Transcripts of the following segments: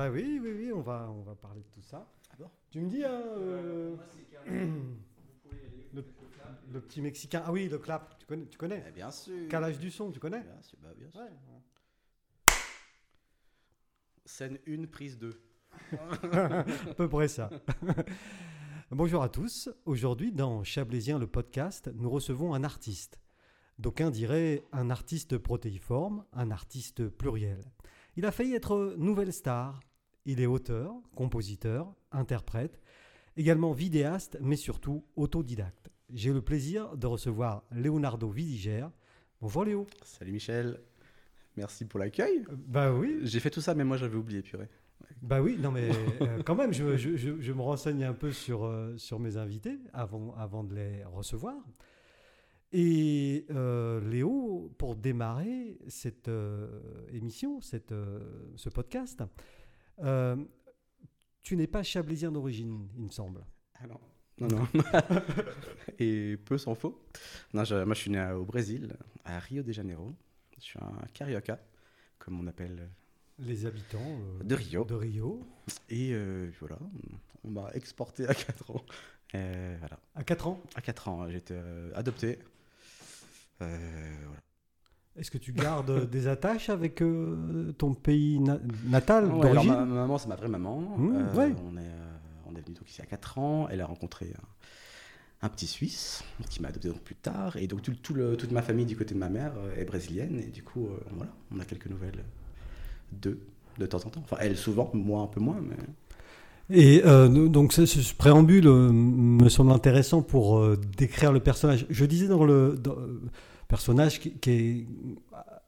Bah oui, oui, oui, on va, on va parler de tout ça. Ah bon? Tu me dis, hein, euh, le, le petit Mexicain. Ah oui, le clap, tu connais, tu connais Eh bien sûr. Calage du son, tu connais Bien sûr, bah, bien sûr. Ouais. Scène 1, prise 2. à peu près ça. Bonjour à tous. Aujourd'hui, dans Chablaisien le podcast, nous recevons un artiste. D'aucuns diraient un artiste protéiforme, un artiste pluriel. Il a failli être nouvelle star. Il est auteur, compositeur, interprète, également vidéaste, mais surtout autodidacte. J'ai le plaisir de recevoir Leonardo Vidiger. Bonjour Léo. Salut Michel. Merci pour l'accueil. Euh, Bah oui, J'ai fait tout ça, mais moi j'avais oublié, purée. Bah oui, non mais euh, quand même, je, je- je- je me renseigne un peu sur, euh, sur mes invités avant, avant de les recevoir. Et euh, Léo, pour démarrer cette émission, cette, ce podcast, euh, tu n'es pas chablaisien d'origine, il me semble. Ah non. Non, non. Et peu s'en faut. Non, je- moi je suis né au Brésil, à Rio de Janeiro. Je suis un carioca, comme on appelle. Les habitants euh, De Rio. de Rio. Et euh, voilà, on m'a exporté à 4 ans. Et voilà. À 4 ans, À 4 ans, j'ai été euh, adopté. Euh, voilà. Est-ce que tu gardes des attaches avec euh, ton pays na- natal Ouais, d'origine? ma, ma maman, c'est ma vraie maman. Mmh, Euh, ouais. on, est, euh, on est venu donc ici à 4 ans. Elle a rencontré un, un petit Suisse qui m'a adopté donc plus tard. Et donc tout, tout le- toute ma famille du côté de ma mère euh, est brésilienne. Et du coup, euh, voilà, on a quelques nouvelles d'eux de temps en temps. Enfin, elle souvent, moi un peu moins. Mais... Et euh, donc ce, ce préambule euh, me semble intéressant pour euh, décrire le personnage. Je disais dans le dans, euh, personnage qui, qui est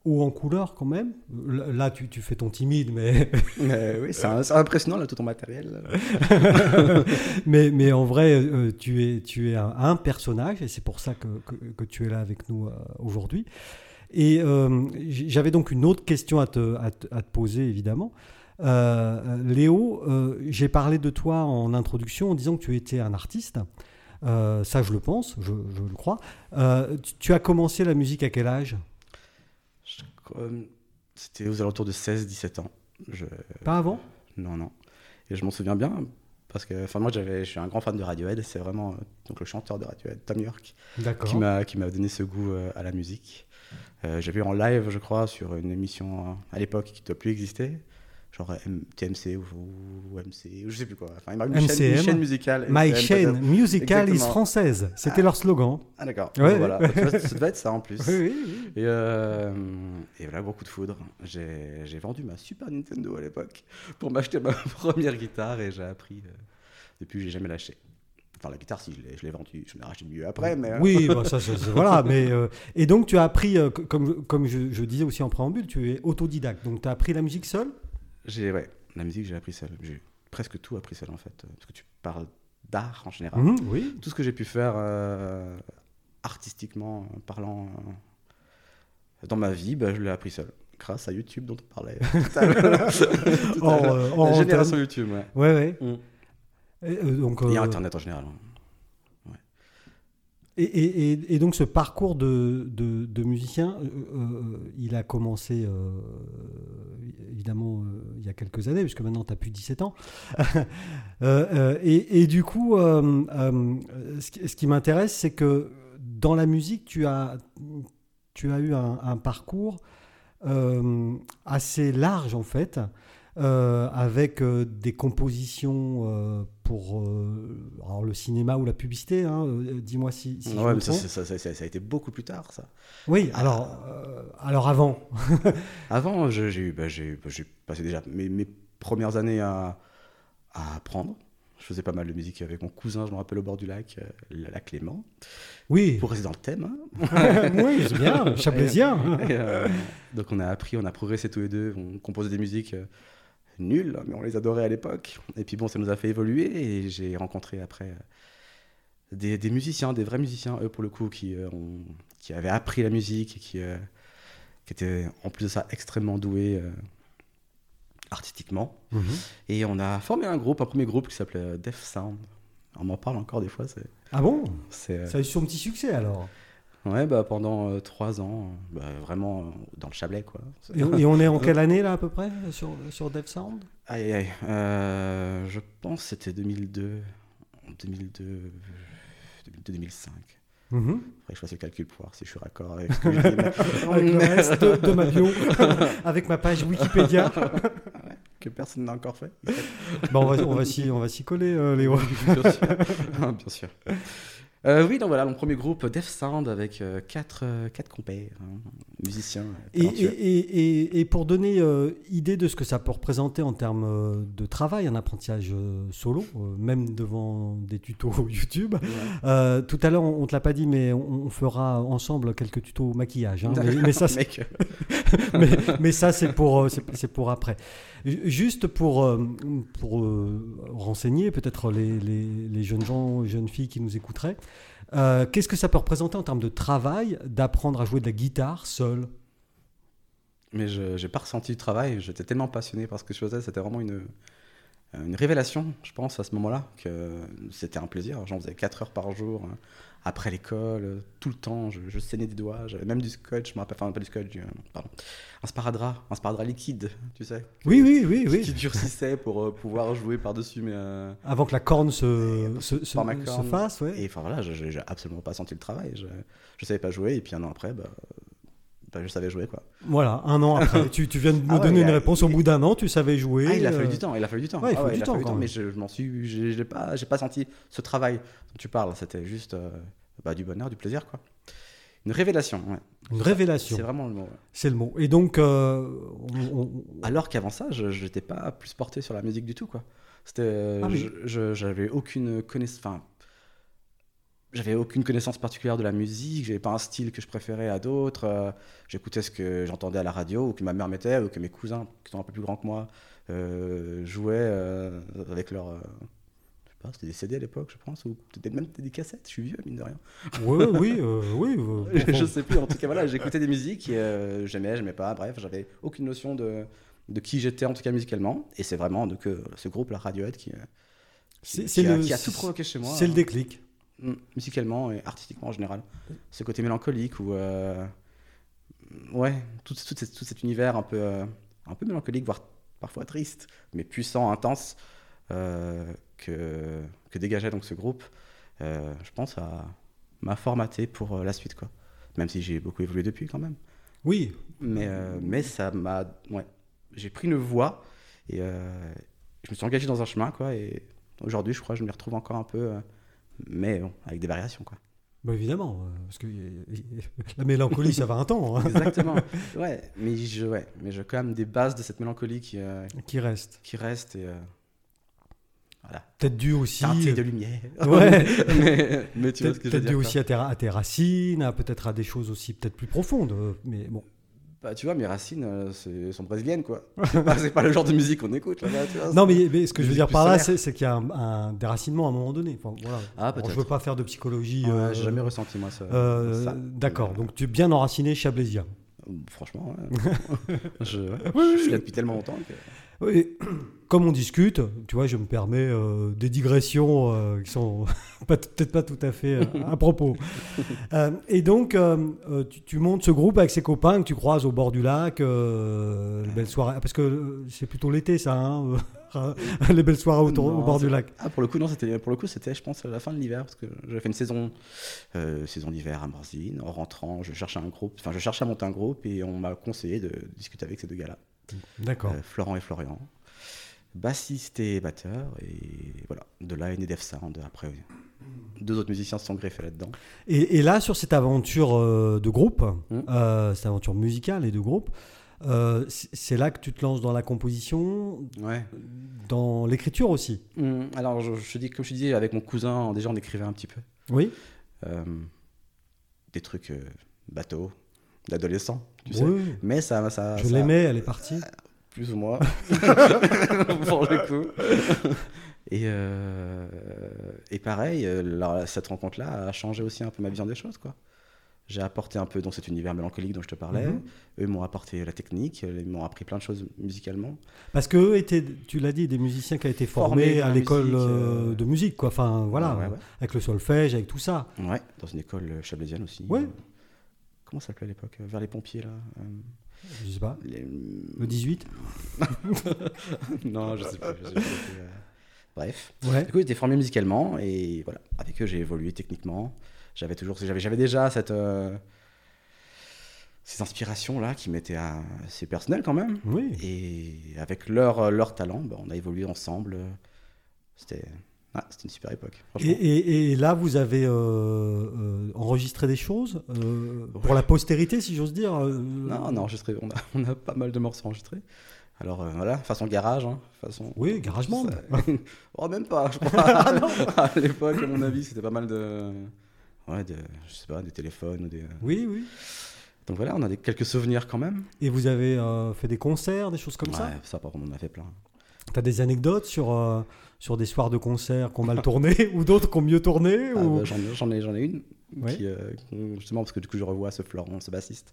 haut en couleur quand même. Là, tu, tu fais ton timide, mais, mais oui, c'est impressionnant là, tout ton matériel. mais, mais en vrai, euh, tu es, tu es un, un personnage et c'est pour ça que, que, que tu es là avec nous euh, aujourd'hui. Et euh, j'avais donc une autre question à te, à te- à te poser, évidemment. Euh, Léo, euh, j'ai parlé de toi en introduction en disant que tu étais un artiste. Euh, ça, je le pense, je, je le crois. Euh, tu, tu as commencé la musique à quel âge? Comme- C'était aux alentours de 16-17 ans. Je... Pas avant? Non, non. Et je m'en souviens bien parce que enfin, moi, j'avais- je suis un grand fan de Radiohead. C'est vraiment euh, donc, le chanteur de Radiohead, Tom York, qui m'a qui m'a donné ce goût euh, à la musique. Euh, J'ai vu en live, je crois, sur une émission euh, à l'époque qui ne doit plus exister, genre M- TMC ou, MC, ou je sais plus quoi. Enfin, une, chaîne, MCM. une chaîne musicale. My MCM, chain peut-être. musical is française. C'était leur slogan. Ah d'accord. Ouais. Voilà. Vois, ça devait être ça en plus. Oui, oui. Et, euh, et voilà, beaucoup de foudre. J'ai vendu ma Super Nintendo à l'époque pour m'acheter ma première guitare et j'ai appris. euh, depuis, j'ai jamais lâché. Enfin, la guitare, si je l'ai- je l'ai vendue, je l'ai racheté mieux après, mais. euh, Oui, bah, ça, ça, ça, voilà. Mais, euh, et donc, tu as appris, comme, comme je, je disais aussi en préambule, tu es autodidacte. Donc, tu as appris la musique seul? J'ai, ouais, la musique, j'ai appris seul. J'ai presque tout appris seul en fait. euh, Parce que tu parles d'art en général. Oui. Tout ce que j'ai pu faire euh, artistiquement, euh, parlant euh, dans ma vie, bah, je l'ai appris seul. Grâce à YouTube dont on parlait l'heure. euh, hors La génération. YouTube, ouais. Ouais, ouais. Mm. Et, euh, donc, Et euh, Internet en général. hein. Et, donc, ce parcours de, musicien, euh, euh, il a commencé euh, évidemment il y a quelques années, puisque maintenant tu as plus de 17 ans. Et, du coup, ce qui, m'intéresse, c'est que dans la musique, tu as, eu un, parcours assez large en fait, euh, avec euh, des compositions euh, pour alors le cinéma ou la publicité. hein, Dis-moi si, si je ouais, me mais ça, a été beaucoup plus tard, ça. Oui, alors, alors avant. Avant, j'ai bah, j'ai bah, passé déjà mes, mes premières années à, à apprendre. Je faisais pas mal de musique avec mon cousin, je me rappelle, au bord du lac, euh, le lac Clément. Oui, Pour rester dans le thème. hein. oui, c'est bien, Chablaisien. Et, euh, donc on a appris, on a progressé tous les deux, on composait des musiques nulles, mais on les adorait à l'époque. Et puis bon, ça nous a fait évoluer et j'ai rencontré après euh, des, des musiciens, des vrais musiciens, eux pour le coup, qui, euh, ont- qui avaient appris la musique et qui, euh, qui étaient en plus de ça extrêmement doués artistiquement. Mhm. Et on a formé un groupe, un premier groupe qui s'appelait Def Sound. On m'en parle encore des fois. Ah bon? Ça a eu son petit succès alors? Ouais, bah, pendant euh, trois ans, bah, vraiment euh, dans le Chablais, quoi. Et, et on est en quelle année là à peu près sur, sur Dev Sound? Aïe. Euh, je pense que c'était 2002, 2002, 2002-2005. Mhm. Faudrait que je fasse le calcul pour voir si je suis raccord avec ce que je dis. mais- Avec le reste de, de ma bio, avec ma page Wikipédia. que personne n'a encore fait. Bon, on va, on va s'y on va s'y coller, Léo. Bien sûr. Bien sûr. Euh, oui, donc voilà, mon premier groupe Def Sound avec euh, quatre, euh, quatre compères, hein, musiciens. euh, Et, et, talentueux. et, et- et pour donner idée de ce que ça peut représenter en termes de travail, un apprentissage solo, même devant des tutos YouTube. Ouais. Tout à l'heure, on, on te l'a pas dit, mais on, on fera ensemble quelques tutos maquillage. hein. mais, mais ça, c'est- Mec, mais, mais ça, c'est pour, c'est c'est pour après. Ju- Juste pour, euh, pour euh, renseigner peut-être les, les- les jeunes gens, jeunes filles qui nous écouteraient, euh, qu'est-ce que ça peut représenter en termes de travail d'apprendre à jouer de la guitare seul? Mais je j'ai pas ressenti le travail. J'étais tellement passionné par ce que je faisais. C'était vraiment une, une révélation, je pense, à ce moment-là, que c'était un plaisir. J'en faisais 4 heures par jour, hein, après l'école, euh, tout le temps. Je, je saignais des doigts. J'avais même du scotch, je me rappelle, enfin, pas du scotch, du, euh, pardon. Un sparadrap, un sparadrap liquide, tu sais. Oui, oui, oui, oui. Qui durcissait pour euh, pouvoir jouer par-dessus. Mais, euh, Avant que la corne se, se, se, fasse, ouais. Et enfin voilà, j'ai absolument pas senti le travail. Je, je savais pas jouer. Et puis un an après, bah, bah, je savais jouer, quoi. Voilà, un an après. tu, tu viens de me Ah ouais, donner une a- réponse au bout d'un an, tu savais jouer. Ah, il a fallu euh, du temps, il a fallu du temps. ouais, il Ah faut du a temps, fallu quand mais je, je m'en suis, j'ai pas, j'ai pas senti ce travail dont tu parles. C'était juste euh, bah, du bonheur, du plaisir, quoi. Une révélation. Une révélation, C'est vraiment le mot. c'est le mot. Et donc, euh, on- on- Alors qu'avant ça, je n'étais pas plus porté sur la musique du tout, quoi. C'était, euh, Ah oui. j'avais aucune connaissance, enfin, j'avais aucune connaissance particulière de la musique. J'avais pas un style que je préférais à d'autres. euh, J'écoutais ce que j'entendais à la radio ou que ma mère mettait ou que mes cousins, qui sont un peu plus grands que moi, euh, jouaient euh, avec leur. je sais pas, c'était des CD à l'époque, je pense, ou peut-être même des cassettes. Je suis vieux, mine de rien. ouais, oui, oui. euh, je bon, sais plus. En tout cas, voilà, j'écoutais des musiques et j'aimais, j'aimais pas. Bref, j'avais aucune notion de, de qui j'étais, en tout cas musicalement. Et c'est vraiment donc, ce groupe, la Radiohead, qui, a, qui a tout provoqué chez moi. c'est le hein, déclic. Mm, musicalement et artistiquement en général. Ce côté mélancolique ou. euh, ouais, tout, tout, cet- tout cet univers un peu, euh, un peu mélancolique, voire parfois triste, mais puissant, intense, euh, que, que dégageait donc ce groupe, je pense, à- m'a formaté pour la suite, quoi. Même si j'ai beaucoup évolué depuis quand même. Oui, Mais, mais ça m'a. Ouais. J'ai pris une voie et je me suis engagé dans un chemin, quoi. Et aujourd'hui, je crois que je m'y retrouve encore un peu, mais bon, avec des variations, quoi. bah évidemment. euh, Parce que euh, la mélancolie, ça va un temps. hein, Exactement. ouais, mais je, ouais, mais j'ai quand même des bases de cette mélancolie qui, euh, qui reste. qui restent et. euh, voilà. Peut-être dû aussi. De lumière. Ouais. mais, mais tu vois ce Peut-être que je veux peut-être dû dire. aussi à tes, à tes racines, à peut-être à des choses aussi peut-être plus profondes. Mais bon. Bah, tu vois, mes racines euh, sont brésiliennes, quoi. C'est pas, le genre de musique qu'on écoute tu vois. Non, mais, mais ce que je veux dire par là, c'est qu'il y a un, un déracinement à un moment donné. Enfin, voilà. Ah, je veux pas faire de psychologie. Ouais, euh, j'ai jamais ressenti, moi, ça. euh, ça. D'accord, donc tu es bien enraciné chablaisien. Franchement, ouais. je, ouais, je suis là depuis tellement longtemps que. Et comme on discute, tu vois, je me permets euh, des digressions euh, qui sont peut-être pas tout à fait euh, à propos. Euh, et donc, tu, tu montes ce groupe avec ses copains que tu croises au bord du lac, les belles soirées, parce que c'est plutôt l'été, ça, hein, les belles soirées autour, Non, au bord du lac. Ah, pour le coup, non, c'était, pour le coup, c'était, je pense, à la fin de l'hiver, parce que j'avais fait une saison, saison d'hiver à Morzine. En rentrant, je cherchais un groupe, enfin, je cherchais à monter un groupe et on m'a conseillé de discuter avec ces deux gars-là, D'accord. euh, Florent et Florian, bassiste et batteur, et voilà, de là est né Def Sound. Après, deux autres musiciens se sont greffés là-dedans. Et, et là, sur cette aventure euh, de groupe, Mm. euh, cette aventure musicale et de groupe, euh, c'est là que tu te lances dans la composition, Ouais. dans l'écriture aussi? Hum, alors, je, je dis, comme je disais, avec mon cousin, déjà, on écrivait un petit peu. Oui. Euh, des trucs bateaux, d'adolescents, tu sais. Oui. Mais ça, ça, Je ça- l'aimais, elle est partie. plus ou moins, pour le coup. Et, euh, et pareil, euh, cette rencontre-là a changé aussi un peu ma vision des choses, quoi. J'ai apporté un peu dans cet univers mélancolique dont je te parlais. Mhm. Eux m'ont apporté la technique, ils m'ont appris plein de choses musicalement. Parce que eux étaient, tu l'as dit, des musiciens qui ont été formés, à l'école musique, euh, euh, de musique, quoi. Enfin, voilà, Ouais, ouais. avec le solfège, avec tout ça. Ouais, dans une école chablaisienne aussi. Ouais. Comment ça s'appelait à l'époque Vers les pompiers, là. euh, Je sais pas. les- Le 18 non, je sais pas. je sais pas, euh, Bref. Ouais. Du coup, j'étais formé musicalement et voilà, avec eux, j'ai évolué techniquement. J'avais toujours, j'avais, j'avais déjà cette, euh, ces inspirations là qui m'étaient euh, assez personnelles quand même. Oui. Et avec leur, leur talent, bah, on a évolué ensemble. C'était, ah, c'était une super époque. Et, franchement. et- et là, vous avez euh, euh, enregistré des choses euh, pour la postérité, si j'ose dire. Non, on a enregistré, on a, on a pas mal de morceaux enregistrés. Alors voilà, façon garage, hein, façon. Oui, GarageBand. Ça- oh, même pas, je crois. à l'époque, à mon avis, c'était pas mal de. Ouais, de, je sais pas, des téléphones ou des. Oui, oui. Donc voilà, on a des, quelques souvenirs quand même. Et vous avez fait des concerts, des choses comme ça? Ouais, ça, par contre, on en a fait plein. Tu as des anecdotes sur, euh, sur des soirs de concert qui ont mal tourné ou d'autres qui ont mieux tourné Ah, ou... bah, j'en, ai- une. Qui, euh, justement, parce que du coup, je revois ce Florent, ce bassiste.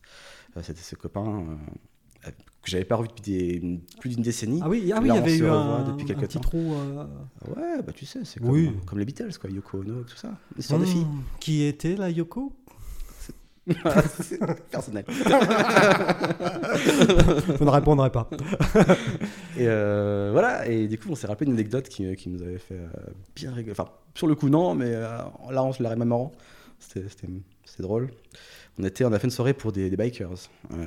Euh, c'était ce copain euh, que j'avais pas revu depuis des- plus d'une décennie. Ah oui, ah oui, Là, il y avait eu un, depuis un quelques petit temps. trou. Ouais, bah tu sais, c'est comme, Oui. comme les Beatles, quoi. Yoko Ono, tout ça. Histoire de hmm, filles. Qui était la Yoko personnel. Je ne répondrai pas. Et euh, voilà, et du coup, on s'est rappelé une anecdote qui, qui nous avait fait euh, bien rigoler. Enfin, sur le coup, non, mais euh, là, on se l'arrêt même marrant. C'était drôle. On, était, on a fait une soirée pour des, des bikers euh,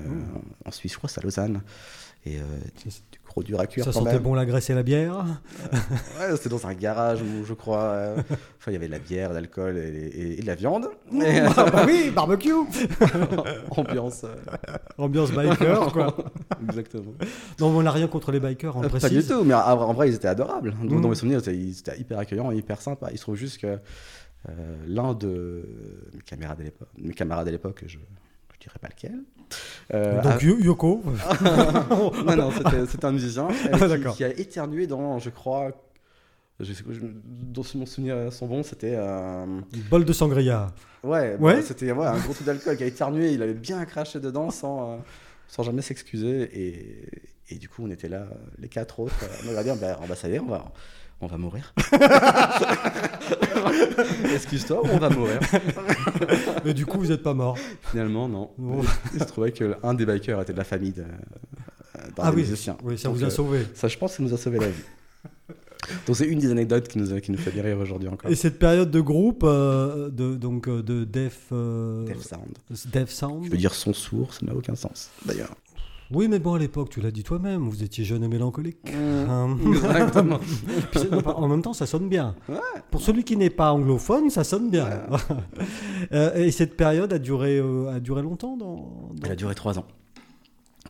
en Suisse, je crois, c'est à Lausanne. Et euh, du, dur à cuire Ça quand sentait même. bon la graisse et la bière. Ouais, c'était dans un garage où je crois. euh, enfin, il y avait de la bière, de l'alcool et, et- et de la viande. Et, euh, Ah bah oui, barbecue ambiance. euh, Ambiance biker, quoi. exactement. Non, on n'a rien contre les bikers, on Euh, précise. Pas du tout, mais en vrai, ils étaient adorables. Dans mes souvenirs, ils étaient- hyper accueillants, hyper sympas. Il se trouve juste que euh, l'un de mes camarades à l'époque, mes camarades à l'époque, je ne dirais pas lequel. euh, Donc Yo- Yoko. non, non, c'était- c'était un musicien euh, Ah, qui, a éternué dans, je crois, je sais, dans mon souvenir sont bons, c'était euh, Une bol de sangria. ouais, Ouais. bah, c'était ouais, un gros truc d'alcool qui a éternué. Il avait bien craché dedans sans, euh, sans jamais s'excuser. Et, et du coup, on était là, les quatre autres, euh, on va dire, bah, bah, ça y est, on va, on va mourir. Excuse-toi, on va mourir. Mais du coup, vous n'êtes pas mort. Finalement, non. Bon. Il se trouvait que un des bikers était de la famille de, d'un Ah des oui, musiciens. oui, ça Donc, vous a euh, sauvé. Ça, je pense ça nous a sauvé la vie. Donc, c'est une des anecdotes qui nous, a- qui nous fait bien rire aujourd'hui encore. Et cette période de groupe, euh, de, donc euh, de Def, euh, Def Sound. Def Sound. Je veux dire son sourd, ça n'a aucun sens, d'ailleurs. Oui, mais bon, à l'époque, tu l'as dit toi-même, vous étiez jeune et mélancolique. Hein. Exactement. Puis en même temps, ça sonne bien. Ouais. Pour celui qui n'est pas anglophone, ça sonne bien. Euh, et cette période a duré, euh, a duré longtemps dans, dans- Elle a duré trois ans.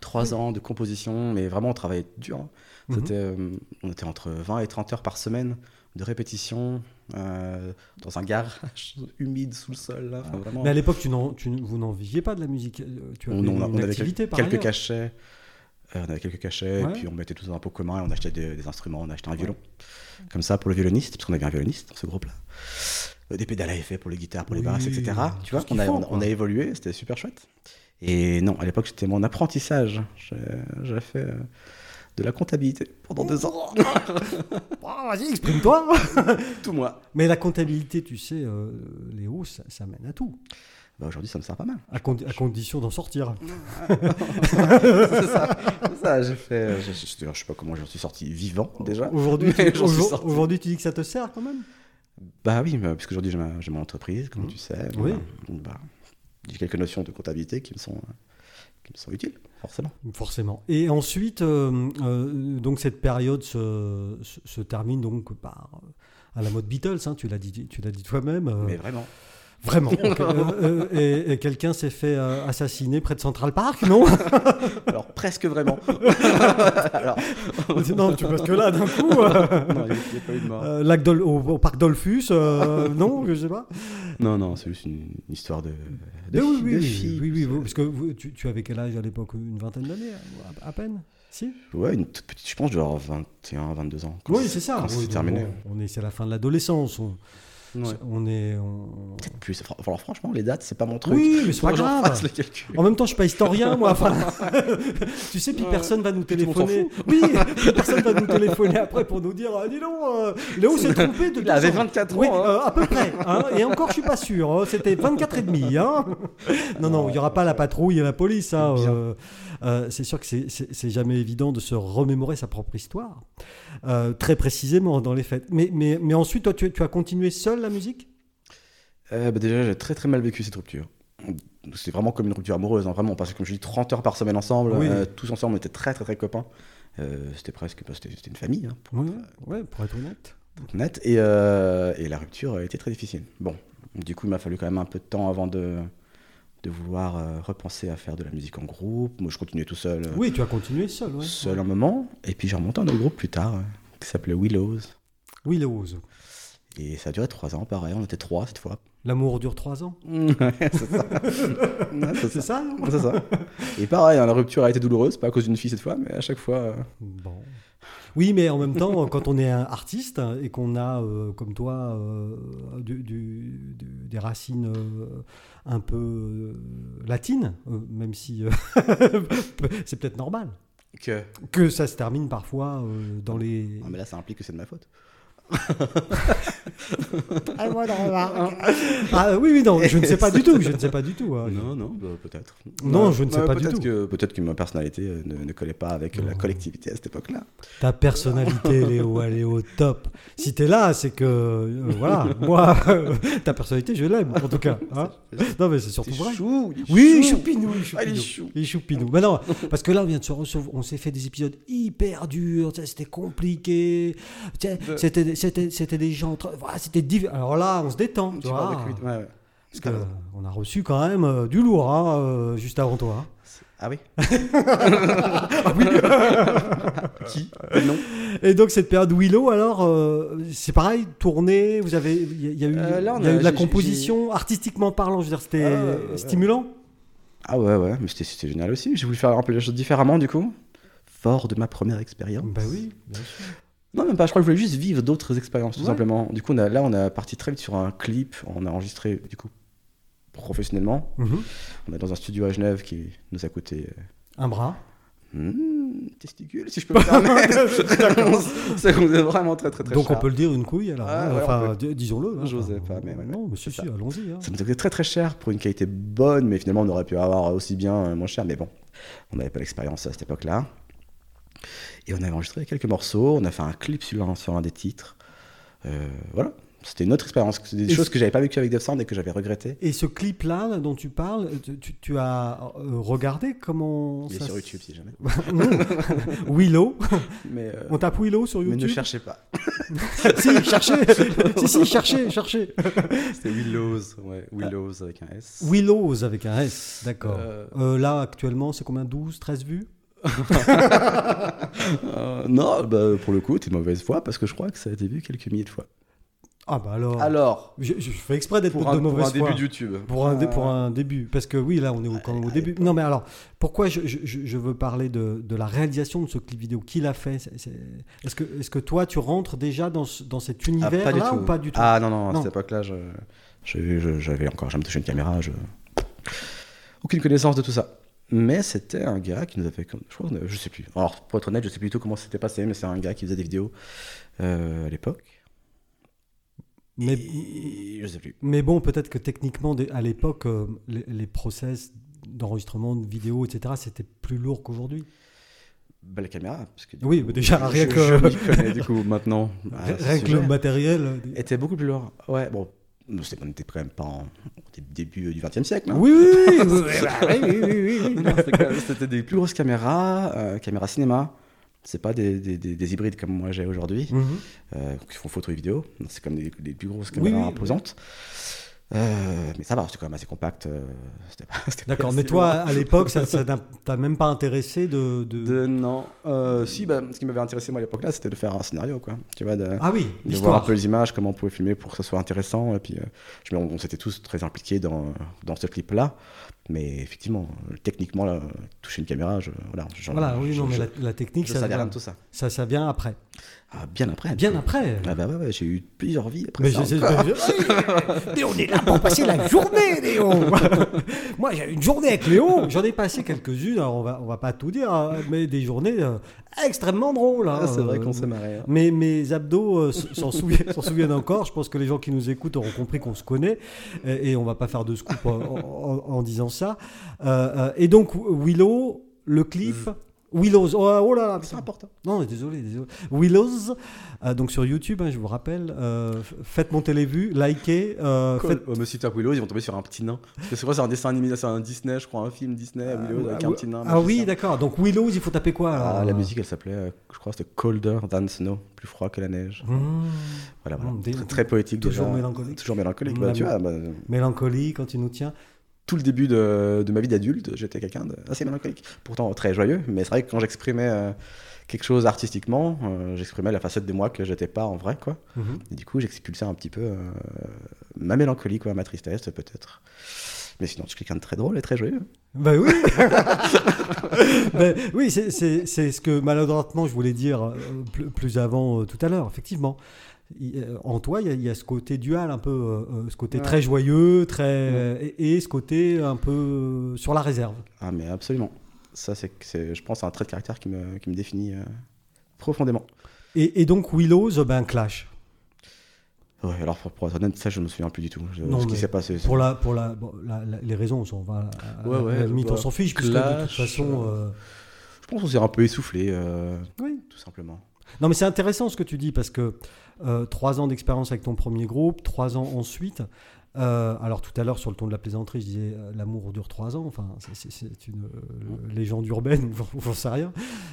Trois ans de composition, mais vraiment on travaillait dur. Mhm. C'était, euh, on était entre 20 et 30 heures par semaine de répétition euh, dans un garage humide sous le sol. Là. Enfin, vraiment. Mais à l'époque, tu tu vous n'en viviez pas de la musique. euh, Tu avais on, on- avait par quelques cachets. Euh, on avait quelques cachets, Ouais. puis on mettait tout dans un pot commun et on achetait des, des instruments, on achetait un violon. Comme ça pour le violoniste, parce qu'on avait un violoniste dans ce groupe-là. Euh, Des pédales à effet pour les guitares, pour les basses, etc. Tu vois, on a, on évolué, c'était super chouette. Et non, à l'époque, c'était mon apprentissage. J'ai- fait euh, de la comptabilité pendant deux ans. Oh, Vas-y, exprime-toi. Tout moi. Mais la comptabilité, tu sais, euh, Léo, ça, ça mène à tout. Bah, Aujourd'hui, ça me sert pas mal. À, condi- à condition d'en sortir. c'est ça, c'est ça, j'ai fait. Je, je- je sais pas comment j'en suis sorti vivant déjà. Aujourd'hui, tu, aujourd- tu dis que ça te sert quand même? Bah oui, mais- puisque aujourd'hui j'ai mon entreprise, comme tu sais. Mmh. Oui. Bah, bah, j'ai quelques notions de comptabilité qui me sont, euh, qui me sont utiles, forcément. Forcément. Et ensuite, euh, euh, donc cette période se, se- se termine donc par euh, à la mode Beatles. hein, tu l'as dit, tu l'as dit toi-même. Mais vraiment. Vraiment. Ok, euh, euh, et et quelqu'un s'est fait euh, assassiner près de Central Park, non? Alors presque vraiment. Alors, Non, tu passes que là d'un coup. euh, non, il n'y a pas eu de mort. euh, lac Dol- au, au parc Dolphus, euh, non, je sais pas. Non, non, c'est juste une, histoire de. oui, filles- oui, de oui, filles, oui, oui, parce que vous- tu, tu avais quel âge à l'époque? Une vingtaine d'années, à, à peine? Si? Ouais, une toute petite, je pense, avoir 21, 22 ans. quand Oui, c'est ça. Quand Oui, c'est donc terminé. bon, on est, c'est la fin de l'adolescence. On, Ouais. On est. on- Peut-être plus. Alors, franchement, les dates, c'est pas mon truc. Oui, mais c'est pas grave. fasse le calcul. En même temps, je suis pas historien, moi. Enfin, tu sais, puis Ouais. personne va nous téléphoner. Oui, puis personne va nous téléphoner après pour nous dire ah, dis donc, euh, Léo s'est trompé de Il avait ans. 24 Oui, ans. hein. euh, à peu près. hein, et encore, je suis pas sûr. hein, C'était 24 et demi. Hein. Non, non, il y aura pas la patrouille et la police. hein, euh, euh, c'est sûr que c'est- jamais évident de se remémorer sa propre histoire, euh, très précisément dans les faits. Mais, mais, mais ensuite, toi, tu, tu as continué seul la musique? Euh, bah, déjà, j'ai très très mal vécu cette rupture. C'est vraiment comme une rupture amoureuse, hein, vraiment, parce que comme je dis, 30 heures par semaine ensemble, Oui. tous ensemble, on était très très très copains. C'était presque, bah, c'était une famille, hein, pour Oui, ouais, pour être honnête. être euh, et la rupture a été très difficile. Bon, du coup, il m'a fallu quand même un peu de temps avant de, de vouloir euh, repenser à faire de la musique en groupe. Moi, je continuais tout seul, euh, Oui, tu as continué seul. Ouais. seul un moment. Et puis j'ai remonté un autre groupe plus tard, euh, qui s'appelait Willows. Willows. Et ça a duré trois ans, pareil, on était trois cette fois. L'amour dure trois ans. C'est ça. C'est ça. ça. Et pareil, hein, la rupture a été douloureuse, pas à cause d'une fille cette fois, mais à chaque fois. euh, Bon. Oui, mais en même temps, quand on est un artiste et qu'on a, euh, comme toi, euh, du- du- du- des racines euh, un peu latines, même si c'est peut-être normal, que. que ça se termine parfois dans les... Ah, mais là, ça implique que c'est de ma faute. Ah oui, oui, non, je ne sais pas du tout, je ne sais pas du tout. hein. Non, non, bah, peut-être. Non, Ouais, je ne sais ouais, pas du peut-être tout. Que, peut-être que ma personnalité euh, ne, ne collait pas avec la collectivité à cette époque-là. Ta personnalité, Léo, elle est au top. Si t'es là, c'est que, euh, voilà, moi, ta personnalité, je l'aime, en tout cas. hein. non, mais c'est surtout vrai. chou, il Oui, chou. choupinou, il Ah, il choupinou. chou. Il choupinou. Mais non, parce que là, on vient de se recevoir, on s'est fait des épisodes hyper durs, sais, c'était compliqué, sais, c'était, c'était, c'était des gens, voilà, c'était div- Alors là, on se détend, tu Tu vois. parles de cuite, ouais, ouais. Parce que, euh, on a reçu quand même euh, du lourd, hein, euh, juste avant toi. hein. Ah oui Ah oui. Qui? Non. Et donc cette période Willow, alors, c'est pareil, tournée, vous avez, il y, a- il y a eu, là, on il y a a- eu de la composition, artistiquement parlant, je veux dire, c'était Ah, stimulant. Ah ouais, ouais, mais c'était c'était génial aussi. J'ai voulu faire un peu les choses différemment, du coup. Fort de ma première expérience. Ben oui, bien sûr. Non, même pas. Je crois que je voulais juste vivre d'autres expériences, tout Ouais. simplement. Du coup, on a, là, on a parti très vite sur un clip. On a enregistré, du coup, professionnellement. Mhm. On est dans un studio à Genève qui nous a coûté Un bras. euh, hmm, testicules, si je peux me permettre. Ça coûtait vraiment très, très, très Donc cher. on peut le dire une couille alors. Ah, hein, ouais, enfin, on di- disons-le. hein, J'osais enfin, pas, mais ouais, non, mais si, allons-y. hein. Ça nous a coûté très très cher pour une qualité bonne, mais finalement on aurait pu avoir aussi bien euh, moins cher. Mais bon, on n'avait pas l'expérience à cette époque-là. Et on avait enregistré quelques morceaux, on a fait un clip sur un, sur un des titres. Euh, voilà, c'était une autre expérience. Des Et choses que j'avais pas vécues avec Sound et que j'avais regretté. Et ce clip-là dont tu parles, tu, as euh, regardé comment Il est ça sur YouTube si jamais. Willow. Mais, euh, On tape Willow sur mais YouTube. ne cherchez pas. si, cherchez. si, si, cherchez, cherchez. C'était Willows, ouais, Willows avec un S. Willows avec un S, d'accord. Euh, là, actuellement, c'est combien? 12, 13 vues? Euh, non, bah, pour le coup, t'es mauvaise foi parce que je crois que ça a été vu quelques milliers de fois. Ah bah alors. Alors, Je, je fais exprès d'être pour de un, pour mauvaise un début foi. de YouTube. Pour un, dé- pour un début, parce que oui, là on est au, quand même au début. Non mais alors, pourquoi je, je- je- je veux parler de, de la réalisation de ce clip vidéo? Qui l'a fait? Est-ce que, est que toi tu rentres déjà dans, ce- dans cet Ah, univers pas du là tout. ou pas du tout? Ah non, non, à Non. cette époque-là, je, je- je- j'avais encore jamais touché une caméra. Je... Aucune connaissance de tout ça. Mais c'était un gars qui nous avait. comme- Je, crois, a- je sais plus. Alors, pour être honnête, je sais plus du tout comment c'était passé, mais c'est un gars qui faisait des vidéos euh, à l'époque. mais, Et je sais plus. mais bon, peut-être que techniquement, à l'époque, euh, les, les process d'enregistrement de vidéos, etc., c'était plus lourd qu'aujourd'hui. Bah, la caméra. Parce que, Oui, coup, déjà, rien je, que- Je connais, du coup, maintenant. Rien que sujet. le matériel. euh, était beaucoup plus lourd. Ouais, bon. N'était quand même pas en, au début du XXe siècle. hein. Oui, oui, oui, oui, oui, oui, oui, oui, oui, oui. Non, c'était des plus grosses caméras, euh, caméras cinéma. C'est pas des, des- des- des hybrides comme moi j'ai aujourd'hui, Mhm. euh, qui font photo et vidéo. C'est comme des, des plus grosses Oui, caméras oui. Euh, mais ça va, c'était quand même assez compact. euh, D'accord, mais toi, à l'époque, ça t'as même pas intéressé de... de- De, non. Euh, si, bah, ce qui m'avait intéressé moi à l'époque là, c'était de faire un scénario, quoi. Tu vois, de, Ah oui, de voir un peu les images, comment on pouvait filmer pour que ça soit intéressant. Et puis, euh, je, on, on s'était tous très impliqués dans, dans ce clip-là. Mais effectivement, euh, techniquement, là, toucher une caméra, je, voilà, j'en- Voilà, oui, je, non, mais la, la technique, ça, vient, tout ça. ça, ça vient après. Ah, bien après. Bien après. Ah bah ouais, ouais, j'ai eu plusieurs vies après Mais ça. Mais on est là pour passer la journée, Léo. Moi, j'ai une journée avec Léo. J'en ai passé quelques-unes. Alors, on va, on va pas tout dire, hein, mais des journées euh, extrêmement drôles. hein. Ah, c'est vrai qu'on Euh, s'est marré. hein. Mais mes abdos euh, s- s'en souviennent, s'en souviennent encore. Je pense que les gens qui nous écoutent auront compris qu'on se connaît. Et, et on va pas faire de scoop en, en- en disant ça. Euh, euh, et donc, Willow, le clip. Willows, oh, oh là là, C'est important. non, désolé, désolé. Willows, euh, donc sur YouTube, hein, je vous rappelle, euh, faites monter les vues, likez, euh, faites. Oh, mais si t'as Willow, ils vont tomber sur un petit nain. Parce que c'est quoi, c'est un dessin animé, c'est un Disney, je crois, un film Disney, Willow, avec un petit nain. ah oui, d'accord. Donc Willows, il faut taper quoi alors Ah, la musique, elle s'appelait, je crois, c'était Colder Than Snow, plus froid que la neige. Mmh. Voilà, voilà. Mmh, des- très, très poétique toujours déjà. mélancolique. Toujours mélancolique. Mmh, bah, tu la- vois, bah, Mélancolie quand tu nous tiens. Tout le début de, de ma vie d'adulte, j'étais quelqu'un d'assez mélancolique. Pourtant très joyeux, mais c'est vrai que quand j'exprimais euh, quelque chose artistiquement, euh, j'exprimais la facette de moi que j'étais pas en vrai, quoi. Mhm. Et du coup, j'expulsais un petit peu euh, ma mélancolie, quoi, ma tristesse, peut-être. Mais sinon, je suis quelqu'un de très drôle et très joyeux. Ben oui Ben oui, c'est- ce que maladroitement je voulais dire plus, avant tout à l'heure, effectivement. En toi, il y, a- il y a ce côté dual, un peu, euh, euh, ce côté Ouais. très joyeux, très et, et ce côté un peu euh, sur la réserve. Ah, mais absolument. Ça, c'est, je pense, un trait de caractère qui me, qui me définit euh, profondément. Et, et donc Willows, ben clash. Ouais, alors pour, pour être honnête, ça, je me souviens plus du tout. Je- Non, ce qui mais s'est passé. Pour la, pour la, bon, la- la- les raisons, on va à, Ouais, à ouais, la limite, bah, on s'en fiche, puisque de toute façon. euh, Je pense qu'on s'est un peu essoufflé, euh, Oui. tout simplement. Non, mais c'est intéressant ce que tu dis parce que euh, trois ans d'expérience avec ton premier groupe, trois ans ensuite. euh, alors tout à l'heure sur le ton de la plaisanterie, je disais euh, l'amour dure trois ans. Enfin, c'est- une euh, légende urbaine j'en- sais rien.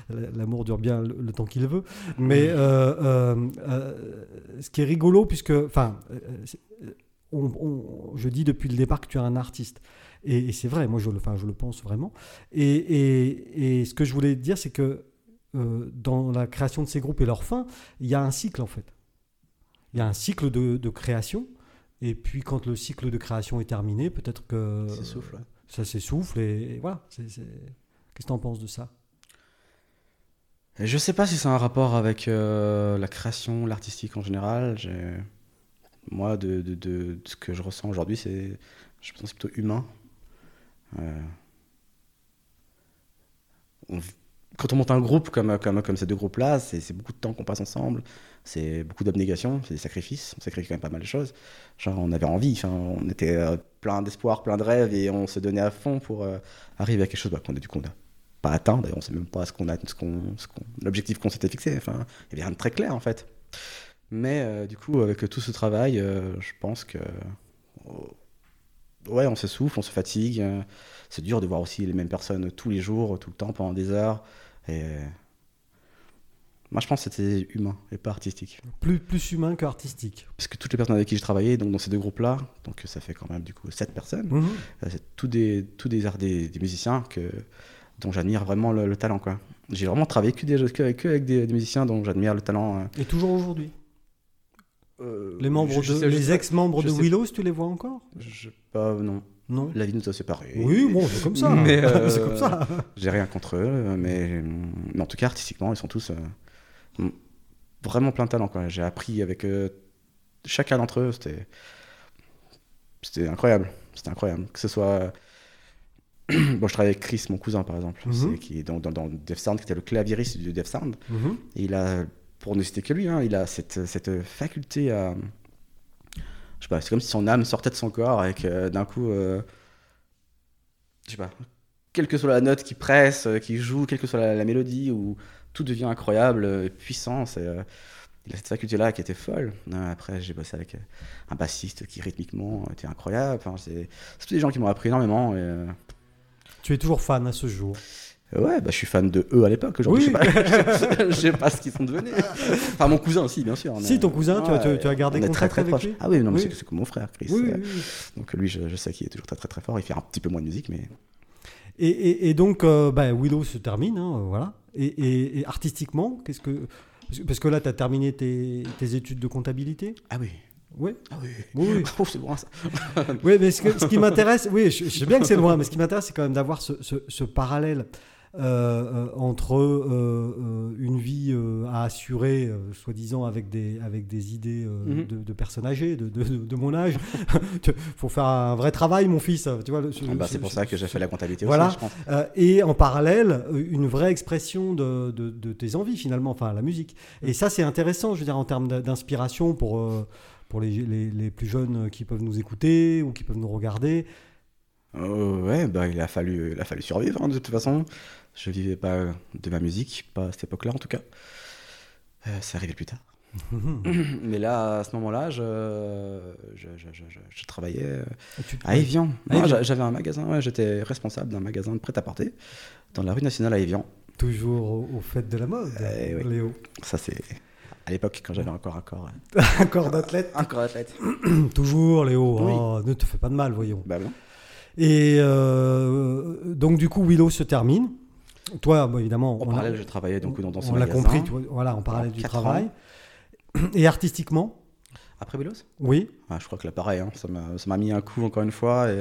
L'amour dure bien le, le temps qu'il veut. Mais euh, euh, euh, ce qui est rigolo, puisque, enfin, euh, c'est- on- on- je dis depuis le départ que tu es un artiste. Et, et c'est vrai, moi je le, enfin, je le pense vraiment. Et, et- et ce que je voulais dire, c'est que euh, dans la création de ces groupes et leur fin, il y a un cycle en fait. Il y a un cycle de, de création. Et puis quand le cycle de création est terminé, peut-être que Ça s'essouffle, ouais. ça s'essouffle. Et, et voilà. Qu'est-ce que tu en penses de ça? Je sais pas si c'est un rapport avec euh, la création, l'artistique en général. Moi, de, de- de- de ce que je ressens aujourd'hui, c'est, je pense, plutôt humain. Euh, on- Quand on monte un groupe comme, ces deux groupes-là, c'est beaucoup de temps qu'on passe ensemble, c'est beaucoup d'abnégation, c'est des sacrifices, on sacrifie quand même pas mal de choses. Genre, on avait envie, on était euh, plein d'espoir, plein de rêves, et on se donnait à fond pour euh, arriver à quelque chose bah, qu'on a du coup on pas atteint. D'ailleurs, on sait même pas ce qu'on a, ce qu'on, l'objectif qu'on s'était fixé. Enfin, il y avait rien de très clair en fait. Mais euh, du coup, avec tout ce travail, je pense que oh, ouais, on s'essouffle, on se fatigue. euh, c'est dur de voir aussi les mêmes personnes tous les jours, tout le temps, pendant des heures. Et moi, je pense que c'était humain et pas artistique. plus, plus humain que artistique. Parce que toutes les personnes avec qui je travaillais, donc dans ces deux groupes-là, donc ça fait quand même du coup sept personnes. Mhm. Euh, C'est tous des, tous des, des, des musiciens que, dont j'admire vraiment le, le talent. Quoi. J'ai vraiment travaillé que, des, que, avec- que avec des, des musiciens dont j'admire le talent. Et toujours aujourd'hui. Euh, Les membres je- je de, sais- les ex-membres de sais- Willows, tu les vois encore? Je- pas, non, Non. la vie nous a séparés. Oui, bon, c'est comme ça. Mais, euh, c'est comme ça. J'ai rien contre eux, mais, mais en tout cas, artistiquement, ils sont tous euh, vraiment plein de talent. quoi. J'ai appris avec eux, chacun d'entre eux, c'était c'était incroyable. C'était incroyable. Que ce soit. bon, je travaille avec Chris, mon cousin, par exemple, Mhm. qui est dans, dans, dans Def Sound, qui était le clavieriste du Def Sound. Mhm. Et il a, pour ne citer que lui, hein, il a cette, cette faculté à. Je sais pas, c'est comme si son âme sortait de son corps et que d'un coup. euh, je sais pas, quelle que soit la note qui presse, euh, qui joue, quelle que soit la, mélodie, où tout devient incroyable euh, et puissant. euh, il a cette faculté-là qui était folle. Euh, Après, j'ai bossé avec euh, un bassiste qui rythmiquement était incroyable. C'est tous des gens qui m'ont appris énormément. Euh, Tu es toujours fan à ce jour? Ouais, bah, je suis fan de eux à l'époque. Aujourd'hui, Oui. je sais pas, je sais pas ce qu'ils sont devenus. Enfin, mon cousin aussi, bien sûr. Si, ton cousin, tu as- tu- as gardé on est contact très, très avec proches. lui Ah oui, non, mais Oui. c'est- comme mon frère, Chris. Oui, Euh. Donc lui, je, je sais qu'il est toujours très, très, très fort. Il fait un petit peu moins de musique, mais Et, et- et donc, euh, bah, Willow se termine, hein, voilà. Et, et- artistiquement, qu'est-ce que. parce que- là, tu as terminé tes, tes études de comptabilité? Ah oui, Oui. ah oui, Oui, oui. Oh, c'est bon ça. Oui, mais ce, que- ce qui m'intéresse, oui, je, je sais bien que c'est loin, mais ce qui m'intéresse, c'est quand même d'avoir ce, ce- ce parallèle euh, euh, entre euh, euh, une vie euh, à assurer, euh, soi-disant avec des, avec des idées euh, Mhm. de, de personnes âgées, de, de, de mon âge. Il faut faire un vrai travail, mon fils. Tu vois, ce- Bah, ce- c'est pour ça que j'ai fait la comptabilité Voilà. aussi, je pense. euh, et en parallèle, euh, une vraie expression de, tes envies, finalement, enfin, la musique. Et ça, c'est intéressant, je veux dire, en termes d'in- d'inspiration pour, euh, pour les, les- les plus jeunes qui peuvent nous écouter ou qui peuvent nous regarder. Euh, ouais, bah, il a fallu, il a fallu survivre hein, de toute façon. Je vivais pas de ma musique, pas à cette époque-là en tout cas. Euh, c'est arrivé plus tard. Mais là, à ce moment-là, je, je, je, travaillais euh, Tu- à Evian. J'a- J'avais un magasin, ouais, j'étais responsable d'un magasin de prêt-à-porter dans la rue nationale à Evian. Toujours au, au fait de la mode, Eh oui. Léo. Ça, c'est à l'époque quand j'avais encore un corps, Un corps d'athlète. un corps athlète. Toujours, Léo. Oui. Oh, ne te fais pas de mal, voyons. Bah non. Et euh, donc, du coup, Willow se termine. Toi, bon, évidemment, En on a- parallèle, je travaillais donc dans, ce on l'a compris, tu vois, voilà, en parallèle du quatre travail. Et artistiquement, Après Willows oui. Ah, je crois que là, pareil, hein, ça m'a mis un coup encore une fois. Et,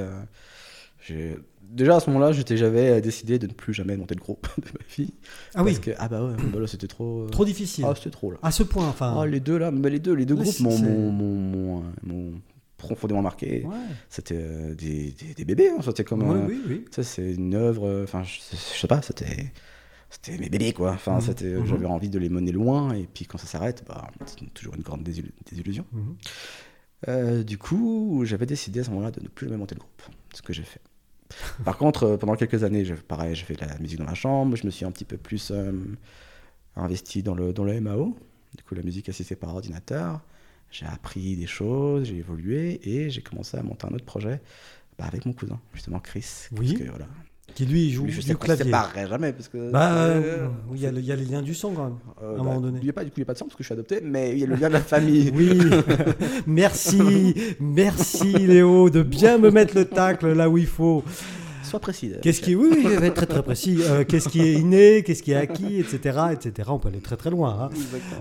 euh, Déjà à ce moment-là, j'avais décidé de ne plus jamais monter le groupe de ma fille. Ah oui, Parce que, ah bah ouais, bah c'était trop. euh, trop difficile. Ah, c'était trop là. À ce point, enfin. Ah, les deux là, mais les deux, les deux Là, groupes m'ont profondément marqué. Ouais. C'était euh, des, des, des bébés, hein, c'était comme. Euh, oui, oui. C'est une œuvre. euh, Enfin, je, je sais pas, c'était. C'était mes bébés, quoi. Enfin, Mhm. Mhm. j'avais envie de les mener loin, et puis quand ça s'arrête, bah, c'est toujours une grande désil- désillusion. Mhm. Euh, du coup, j'avais décidé à ce moment-là de ne plus jamais monter le groupe, ce que j'ai fait. Par contre, pendant quelques années, je, pareil, j'ai fait de la musique dans ma chambre, je me suis un petit peu plus investi dans le, dans le MAO, du coup la musique assistée par ordinateur. J'ai appris des choses, j'ai évolué et j'ai commencé à monter un autre projet bah, avec mon cousin, justement Chris. Oui. Parce que, voilà, Qui lui joue lui, je du sais clavier. séparerait jamais parce que. Bah, euh, euh, il y, a y les liens du sang quand même. euh, à un moment donné. Il n'y a pas du coup, il y a pas de sang parce que je suis adopté, mais il y a le lien de la famille. Oui, merci, merci Léo de bien me mettre le tacle là où il faut. Sois précis. Qu'est-ce qui, oui, oui, je vais être très très précis. Euh, qu'est-ce qui est inné, qu'est-ce qui est acquis, etc., etc. On peut aller très très loin. hein.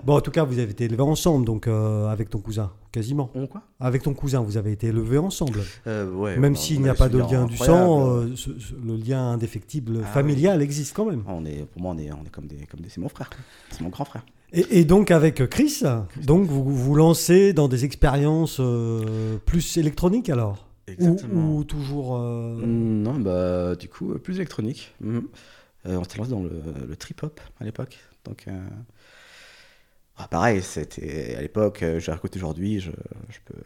Bon, en tout cas, vous avez été élevés ensemble, donc euh, avec ton cousin, quasiment. On quoi? Avec ton cousin, vous avez été élevés ensemble. Euh, ouais, Même s'il n'y a pas de lien du sang, euh, ce- ce- le lien indéfectible Ah familial existe quand même. On est, pour moi, on est, on est comme des, comme des, c'est mon frère, c'est mon grand frère. Et, et donc avec Chris, donc vous vous lancez dans des expériences euh, plus électroniques alors? Ou, ou toujours euh, Mm, Non, bah, du coup, euh, plus électronique. Mhm. Euh, on s'était lancé dans le, le trip-hop à l'époque. Donc, ah, pareil, c'était à l'époque, je réécoute aujourd'hui, je, je peux,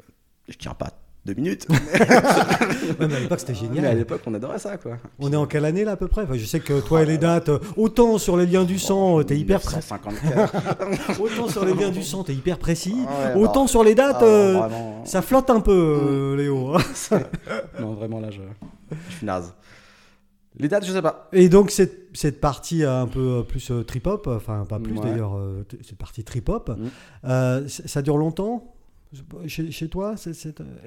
je tiens pas deux minutes. mais à l'époque c'était mais à génial. l'époque, on adorait ça, quoi. On est en quelle année là à peu près? Enfin, Je sais que toi et les dates, euh, autant sur les liens du sang, euh, t'es hyper pré- 154. autant sur les liens du sang, t'es hyper précis. Ouais, autant bah, sur les dates, ah, euh, vraiment. ça flotte un peu, euh, Léo. hein. non, vraiment, là, je, je suis naze. Les dates, je sais pas. Et donc cette, cette partie euh, un peu euh, plus euh, trip-hop, enfin pas plus Ouais. d'ailleurs, euh, cette partie trip-hop, Mm. euh, c- ça dure longtemps? Chez, chez toi c'est-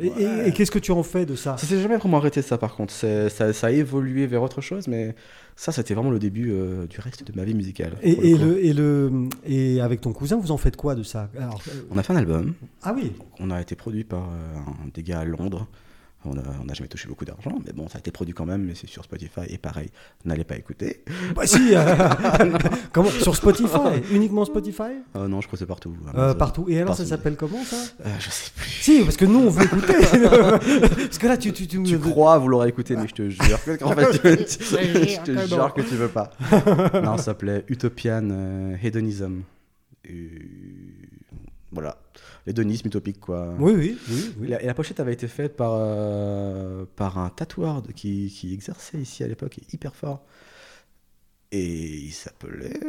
Et, et- Ouais. et qu'est-ce que tu en fais de ça Ça s'est jamais vraiment arrêté ça par contre. Ça, ça a évolué vers autre chose, mais ça c'était vraiment le début euh, du reste de ma vie musicale. et, et coup. le, et, le, et avec ton cousin, vous en faites quoi de ça? Alors, euh, On a fait un album. Ah oui On a été produit par euh, un des gars à Londres. On n'a jamais touché beaucoup d'argent, mais bon, ça a été produit quand même, mais c'est sur Spotify. Et pareil, n'allez pas écouter. Bah si euh, comment, Sur Spotify Uniquement Spotify? Euh, non, je crois que c'est partout. Euh. Partout. Et alors ça s'appelle comment ça? Euh, Je sais plus. Si, parce que nous on veut écouter Parce que là tu... tu, tu, Tu crois vouloir écouter, mais je te jure que, en fait, tu- je te jure que tu veux pas. non, ça s'appelait Utopian Hedonism. Voilà, l'hédonisme utopique, quoi. Oui, oui, oui. oui. Et la, et la pochette avait été faite par, euh, par un tatoueur de- qui, qui exerçait ici à l'époque, et hyper fort. Et il s'appelait.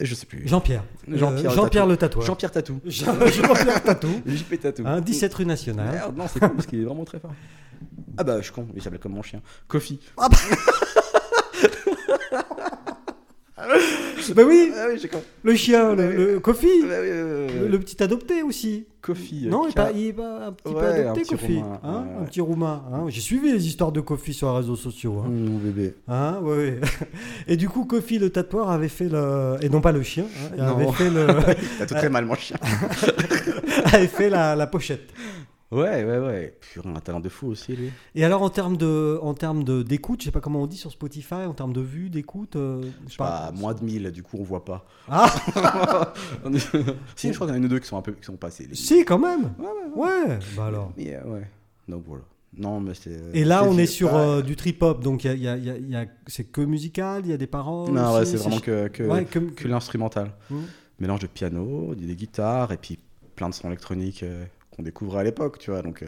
Je sais plus. Jean-Pierre. Jean-Pierre Euh, le Jean-Pierre tatou. le tatoueur. Jean-Pierre Tatou. Jean- Jean-Pierre Tatou. JP Tatou. Hein, 17 rue nationale. Merde, non, c'est con parce qu'il est vraiment très fort. Ah bah, je suis con, il s'appelle comme mon chien. Kofi. Bah oui, Ah oui, con. le chien, le, le Kofi. Ah bah. Le, le petit adopté aussi. Kofi. euh, Non, il pas, il est pas un petit peu un adopté, petit Kofi. Roumain, Hein, ouais, Un petit roumain. hein. J'ai suivi les histoires de Kofi sur les réseaux sociaux. Hein. Mon bébé. Hein, ouais. Et du coup, Kofi le tatoueur avait fait le. Et non pas le chien, il avait fait, le... T'as tout très mal, mon chien. avait fait la, la pochette. Ouais, ouais, ouais. Puis un talent de fou aussi, lui. Et alors en termes de, en termes de d'écoute, je sais pas comment on dit sur Spotify, en termes de vues, d'écoute, euh, Je sais pas, moins de 1000, du coup, on voit pas. Ah, si, je crois qu'il y en a une ou deux qui sont un peu qui sont passés. les- si quand même. Ouais, ouais, ouais. Ouais. Bah alors. Mais, euh, ouais. Donc voilà. Non, mais c'est. Et là, on est sur euh, du trip hop, donc y a, y a- y a- c'est que musical, il y a des paroles. Non, ouais, c'est vraiment que, que, que- que l'instrumental. Mhm. Mélange de piano, des guitares, et puis plein de sons électroniques euh, qu'on découvrait à l'époque, tu vois. Donc, euh,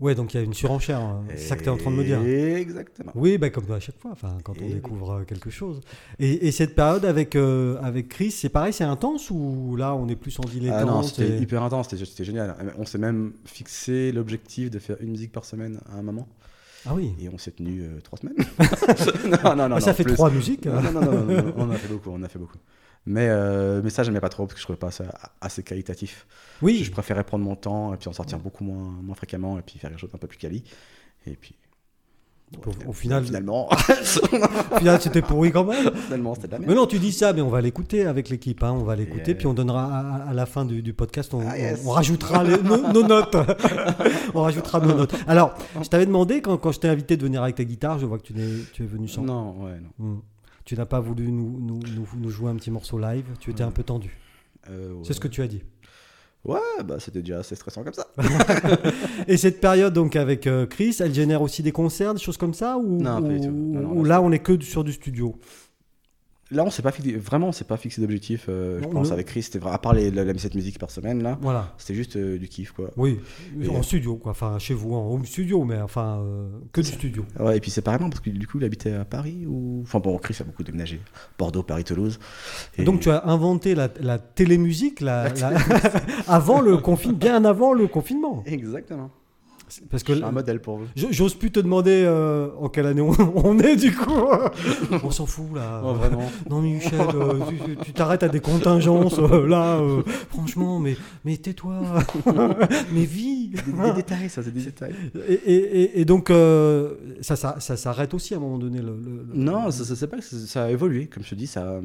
Ouais, donc il y a une surenchère. hein. C'est ça que tu es en train de me dire. Exactement. Oui, bah, comme à chaque fois, enfin, quand on Et découvre euh, quelque chose. Et, et cette période avec, euh, avec Chris, c'est pareil, c'est intense ou là on est plus en dilettante Ah non, c'était et- hyper intense, c'était génial. On s'est même fixé l'objectif de faire une musique par semaine à un moment. Ah oui. Et on s'est tenu euh, trois semaines. non, non, non. Ah, ça non, fait plus. trois musiques. Non, non, non, on a fait beaucoup, on a fait beaucoup. Mais, euh, mais ça, j'aimais pas trop parce que je trouvais pas ça assez qualitatif. Oui. Je préférais prendre mon temps et puis en sortir beaucoup moins, moins fréquemment et puis faire quelque chose d'un peu plus quali. Et puis. Au- au final- Finalement, Au final, c'était pourri quand même. finalement c'était de la merde. Mais non, tu dis ça, mais on va l'écouter avec l'équipe. hein, On va l'écouter, Et, puis on donnera à, à la fin du, du podcast, on, Ah, yes. on- on rajoutera les- nos, nos notes. on rajoutera nos notes. Alors, je t'avais demandé quand, quand je t'ai invité de venir avec ta guitare, je vois que tu, n'es- tu es venu sans. Non, ouais, non. Hmm. Tu n'as pas voulu nous, nous, nous- nous jouer un petit morceau live. Tu étais un peu tendu. Euh, C'est ce que tu as dit. Ouais, bah c'était déjà assez stressant comme ça. Et cette période donc avec euh, Chris, elle génère aussi des concerts, des choses comme ça ou, Non, pas du tout. ou- Non, non, ou là, on est que sur du studio? Là, on s'est pas fixé, vraiment, on s'est pas fixé d'objectif. euh, je pense avec Chris, c'était vrai, à part les, la, la cette musique par semaine là, Voilà. c'était juste euh, du kiff quoi. Oui, Et, en euh, studio quoi, enfin chez vous en home studio, mais enfin que du studio. Ouais, et puis séparément parce que du coup, il habitait à Paris ou, enfin bon, Chris a beaucoup déménagé, Bordeaux, Paris, Toulouse. Et- Donc tu as inventé la, la télémusique la- avant le confinement, bien avant le confinement. Exactement. Parce que Je suis un modèle pour vous. je- j'ose plus te demander euh, en quelle année on, on est du coup. on s'en fout là. Oh, vraiment. Non mais Michel, euh, tu- t'arrêtes à des contingences euh, là. euh, franchement, mais, mais tais-toi. mais vis. Des, des détails, ça, c'est des détails. Et, et- et- et donc euh, ça, ça, ça s'arrête aussi à un moment donné. Le, le- le- Non, ça, ça, c'est pas que ça, a évolué, comme je te dis, ça.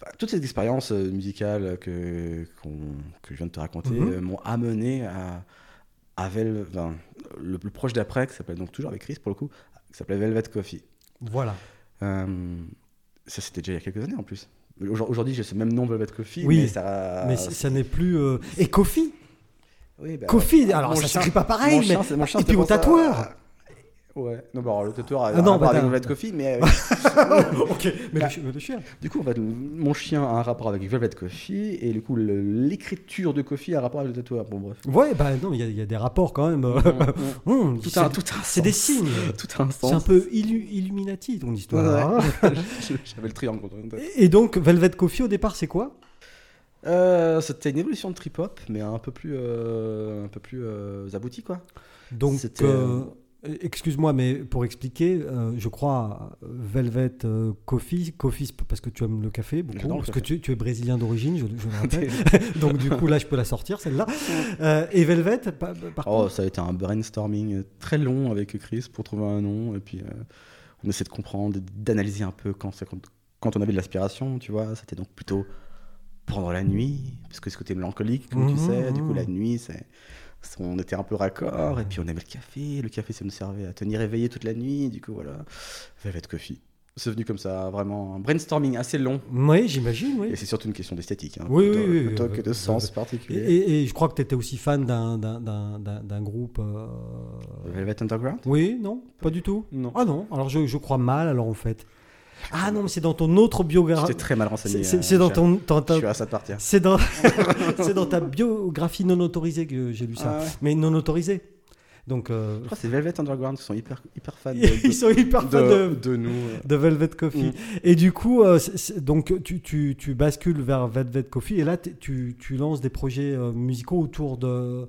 bah, toutes ces expériences euh, musicales que, que je viens de te raconter Mhm. m'ont amené à, Vel- enfin, le plus proche d'après, qui s'appelle donc toujours avec Chris pour le coup, qui s'appelait Velvet Coffee. Voilà. Euh, ça, c'était déjà il y a quelques années en plus. Aujourd- Aujourd'hui, j'ai ce même nom Velvet Coffee, Oui, mais ça. mais ça n'est plus. euh, Et Kofi Oui, bah, Kofi, alors mon ça s'écrit pas pareil, mon mais. chien, c'est- mon chien, et puis au ça. Ouais, non, bah, alors, le tatoueur a, Ah non, un rapport bah, avec Velvet Coffee, mais euh, ok, mais Bah, le, chi- le chien. Du coup, en fait, mon chien a un rapport avec Velvet Coffee et du coup, l'écriture de Coffee a un rapport avec le tatoueur. Bon, bref. Ouais, bah non, il y, a- il y a des rapports quand même. tout, c'est- un, tout un c'est des signes. Tout un C'est un peu illu- Illuminati ton histoire. Ouais, hein. J'avais le triangle contre une tête. Et et donc, Velvet Coffee, au départ, c'est quoi? Euh, C'était une évolution de trip-hop, mais un peu plus, euh, un peu plus euh, abouti, quoi. Donc, C'était, excuse-moi, mais pour expliquer, euh, je crois Velvet euh, Coffee, Coffee parce que tu aimes le café beaucoup, parce café. que tu, tu es brésilien d'origine, je, je le rappelle. Donc, du coup, là, je peux la sortir, celle-là. Euh, et Velvet, par, par Oh, contre ça a été un brainstorming très long avec Chris pour trouver un nom. Et puis, euh, on essaie de comprendre, d'analyser un peu quand, quand, quand on avait de l'aspiration, tu vois. C'était donc plutôt pendant la nuit, parce que ce côté mélancolique, comme tu Mhm, sais. Du coup, la nuit, c'est. On était un peu raccord, et puis on aimait le café. Le café, ça nous servait à tenir éveillé toute la nuit. Du coup, voilà. Velvet Coffee. C'est venu comme ça, vraiment un brainstorming assez long. Oui, j'imagine, oui. Et c'est surtout une question d'esthétique, hein, Oui, plutôt, oui, oui, plutôt que de sens particulier. et- et je crois que tu étais aussi fan d'un groupe. euh, Velvet Underground? Oui, non Pas du tout Non. Ah non, alors je, je crois mal, alors en fait. Ah non, mais c'est dans ton autre biographie. J'étais très mal renseigné. C'est euh, dans ton. ton- ta- Je suis à ça de partir. C'est dans, dans ta biographie non autorisée que j'ai lu ça. Ah. Mais non autorisée. Donc, euh, Je crois que c'est Velvet Underground qui sont hyper, hyper fans de, ils sont hyper fans de, de, de nous. euh. de Velvet Coffee. Mm. Et du coup, euh, donc tu, tu, tu bascules vers Velvet Coffee et là, tu, tu lances des projets musicaux autour de.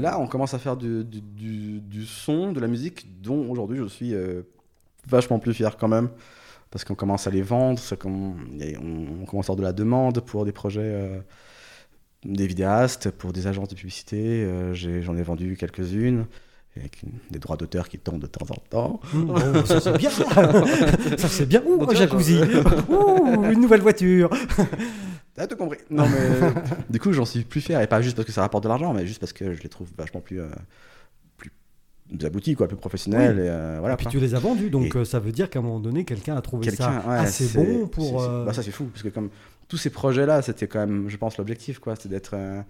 Là, on commence à faire du, du, du- du son, de la musique, dont aujourd'hui je suis vachement plus fier quand même. Parce qu'on commence à les vendre, ça on, on commence à avoir de la demande pour des projets, euh, des vidéastes, pour des agences de publicité. euh, J'en ai, vendu quelques-unes, avec une- des droits d'auteur qui tombent de temps en temps. Mm, bon, ça c'est bien. ça c'est bien. Ouh, un jacuzzi. Ouh, une nouvelle voiture. T'as tout compris. Non, mais du coup, j'en suis plus fier. Et pas juste parce que ça rapporte de l'argent, mais juste parce que je les trouve vachement plus, euh, plus aboutis, quoi, plus professionnels. Et, euh, voilà, Et puis quoi. tu les as vendus, donc Et- euh, ça veut dire qu'à un moment donné, quelqu'un a trouvé ça ouais, assez bon pour. euh, bah, ça, c'est fou. Parce que comme tous ces projets-là, c'était quand même, je pense, l'objectif, quoi. C'est d'être. euh,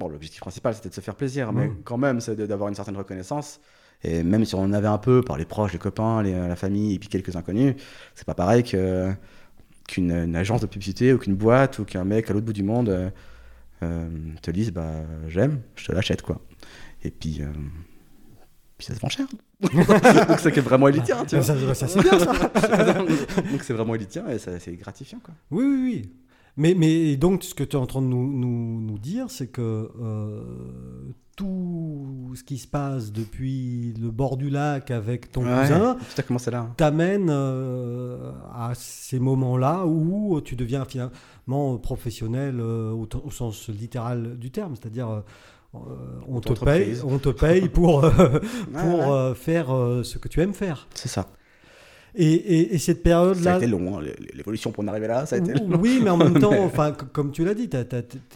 Bon, l'objectif principal, c'était de se faire plaisir, mais quand même, c'est d'avoir une certaine reconnaissance. Et même si on en avait un peu par les proches, les copains, les- la famille et puis quelques inconnus, c'est pas pareil que qu'une une agence de publicité ou qu'une boîte ou qu'un mec à l'autre bout du monde euh, te dise bah j'aime, je te l'achète quoi. Et puis euh, puis ça se vend cher. Donc c'est vraiment élitien, tu vois. ça, ça, c'est bien ça. Donc c'est vraiment élitien et ça- c'est gratifiant quoi. Oui, oui, oui. Mais, mais donc, ce que tu es en train de nous, nous, nous dire, c'est que euh, tout ce qui se passe depuis le bord du lac avec ton cousin Tout a commencé là. hein. t'amène euh, à ces moments-là où tu deviens finalement professionnel euh, au, au sens littéral du terme, c'est-à-dire euh, on, te paye, on te paye pour, euh, Ouais, pour ouais. euh, faire euh, ce que tu aimes faire. C'est ça. Et, et- et cette Ça a période-là, été long, hein, l'é- l'évolution pour en arriver là, ça a été long. oui, mais en même temps, enfin, comme tu l'as dit, t-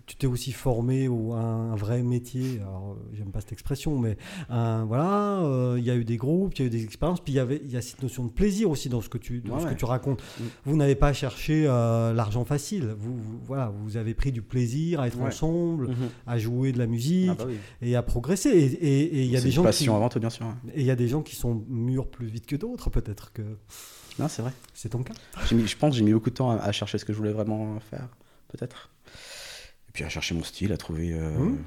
tu t'es aussi formé au un, un vrai métier. Alors, euh, j'aime pas cette expression, mais un, voilà, euh, il y a eu des groupes, il y a eu des expériences, puis il y a cette notion de plaisir aussi dans ce que tu, dans Ouais, ce que tu racontes. Mm. Vous n'avez pas cherché euh, l'argent facile. Vous, vous- voilà, vous avez pris du plaisir à être Ouais. ensemble, Mhm. à jouer de la musique Ah bah oui. et à progresser. Et- il y a des gens passion qui, avant tout, bien sûr. et il y a des gens qui sont mûrs plus vite que d'autres, peut-être que Non, c'est vrai. c'est ton cas. Mis- je pense que j'ai mis beaucoup de temps à, à chercher ce que je voulais vraiment faire, peut-être. Et puis à chercher mon style, à trouver. euh, Mhm.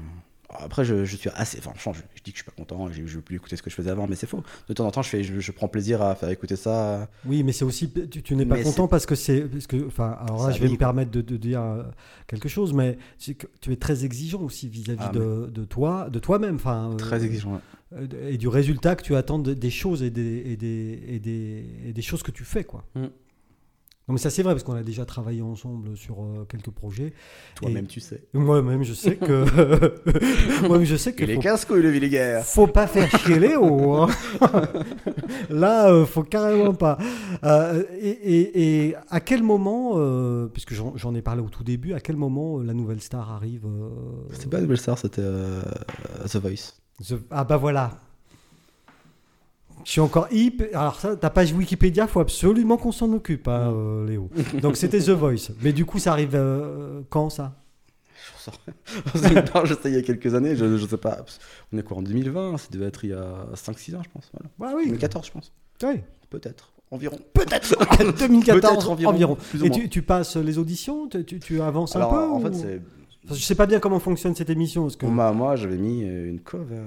Après, je, je suis assez. Enfin, je, dis que je suis pas content, je, je veux plus écouter ce que je faisais avant, mais c'est faux. De temps en temps, je, fais, je, prends plaisir à faire écouter ça. Oui, mais c'est aussi tu, tu n'es pas Mais content parce que c'est enfin alors là je vais vie, me permettre de, de dire euh, quelque chose, mais tu es très exigeant aussi vis-à-vis Ah, de, de toi, de toi-même, enfin euh, Très exigeant. ouais. et du résultat que tu attends de- des choses et des et des, et des et des choses que tu fais quoi. Mm. Non mais ça c'est vrai parce qu'on a déjà travaillé ensemble sur euh, quelques projets. Toi-même, tu sais. Moi-même je sais que moi-même je sais que Il est casse-couille, le Villiguerre. faut pas faire chier Léo. hein. Là, euh, faut carrément pas. Euh, et, et- et à quel moment, puisque j'en ai parlé au tout début, à quel moment la nouvelle star arrive C'était pas Nouvelle Star, c'était The Voice. The- Ah bah voilà. Je suis encore hyper. Alors ça, ta page Wikipédia, faut absolument qu'on s'en occupe, hein, euh, Léo. Donc c'était The Voice. Mais du coup, ça arrive euh, quand ça? Je sais pas, je sais, il y a quelques années, je, je sais pas. On est quoi en 2020 Ça devait être il y a 5-6 ans, je pense. Voilà. Ah oui. 2014, je pense. Ouais. Peut-être. Environ. Peut-être 2014 Peut-être environ. environ, Et tu, tu passes les auditions? Tu, tu- tu avances Alors, un peu en ou- fait, c'est. Je sais pas bien comment fonctionne cette émission. Parce que... Moi, moi j'avais mis euh, une cover.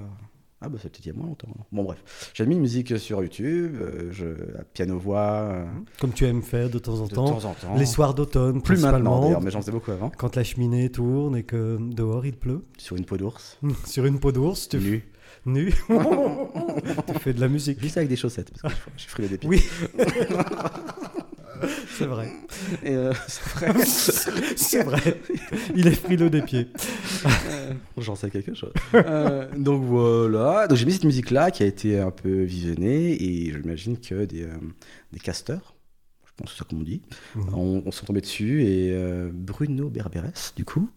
Ah, bah, c'était il y a moins longtemps. Bon, bref. J'avais mis une musique sur YouTube, euh, je, piano-voix, euh, Comme tu aimes faire de temps en de temps. temps en temps. Les soirs d'automne, Plus maintenant, d'ailleurs, mais j'en faisais beaucoup avant. Quand la cheminée tourne et que dehors il pleut. Sur une peau d'ours. Sur une peau d'ours, tu Nu. nu. tu fais de la musique. Juste avec des chaussettes, parce que je frileux des pieds. Oui. C'est vrai. Euh, c'est vrai. C'est vrai. Il est frileux des pieds. J'en sais quelque chose. Euh, donc voilà. Donc j'ai mis cette musique-là qui a été un peu visionnée et j'imagine que des, euh, des casteurs, je pense que c'est ça qu'on dit, Mhm. on, on sont tombés dessus et euh, Bruno Berberes, du coup,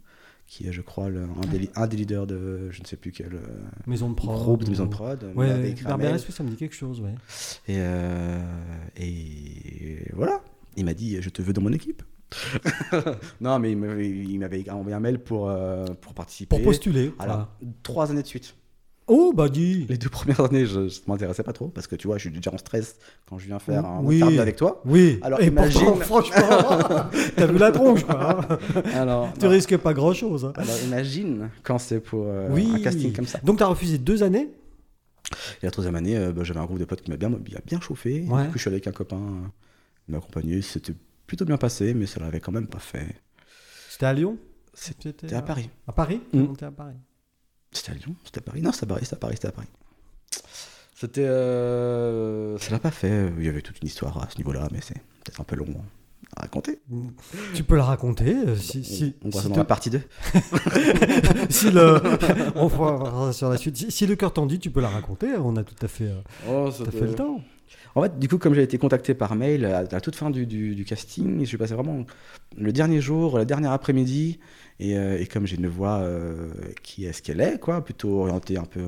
qui est, je crois, le- un, des, un des leaders de je ne sais plus quel euh, Maison de prod. groupe de maison de prod, Ouais. Barberes, ça me dit quelque chose, ouais. Et, euh, et voilà. Il m'a dit Je te veux dans mon équipe. non, mais il m'avait- envoyé un mail pour, euh, pour participer. Pour postuler. Alors, trois années de suite. Oh, bah dis. Les deux premières années, je ne m'intéressais pas trop parce que tu vois, je suis déjà en stress quand je viens faire un Oui. interview avec toi. Oui. Alors, et imagine- pourtant, franchement, t'as vu la tronche, quoi. hein. Alors, tu non. risques pas grand-chose. hein. Alors, imagine quand c'est pour euh, Oui. un casting comme ça. Donc, t'as refusé deux années? Et la troisième année, euh, bah, j'avais un groupe de potes qui m'a bien, bien, chauffé. Ouais. Du coup, je suis allé avec un copain euh, m'a accompagné. C'était plutôt bien passé, mais ça l'avait quand même pas fait. C'était à Lyon C'était à Paris. À Paris Mm. Non, t'es à Paris? C'était à Lyon C'était à Paris Non, c'était à Paris, c'était à Paris, c'était à Paris. C'était. euh, Ça l'a pas fait. Il y avait toute une histoire à ce niveau-là, mais c'est peut-être un peu long à raconter. Tu peux la raconter euh, si, on si, on voit si dans te- la partie 2. si le on fera sur la suite. Si, si le cœur t'en dit, tu peux la raconter. On a tout à fait, euh, Oh, tout à fait le temps. En fait, du coup, comme j'ai été contacté par mail à, la toute fin du, du, casting, je suis passé vraiment le dernier jour, la dernière après-midi, et, euh, et, comme j'ai une voix euh, qui est ce qu'elle est, quoi, plutôt orientée un peu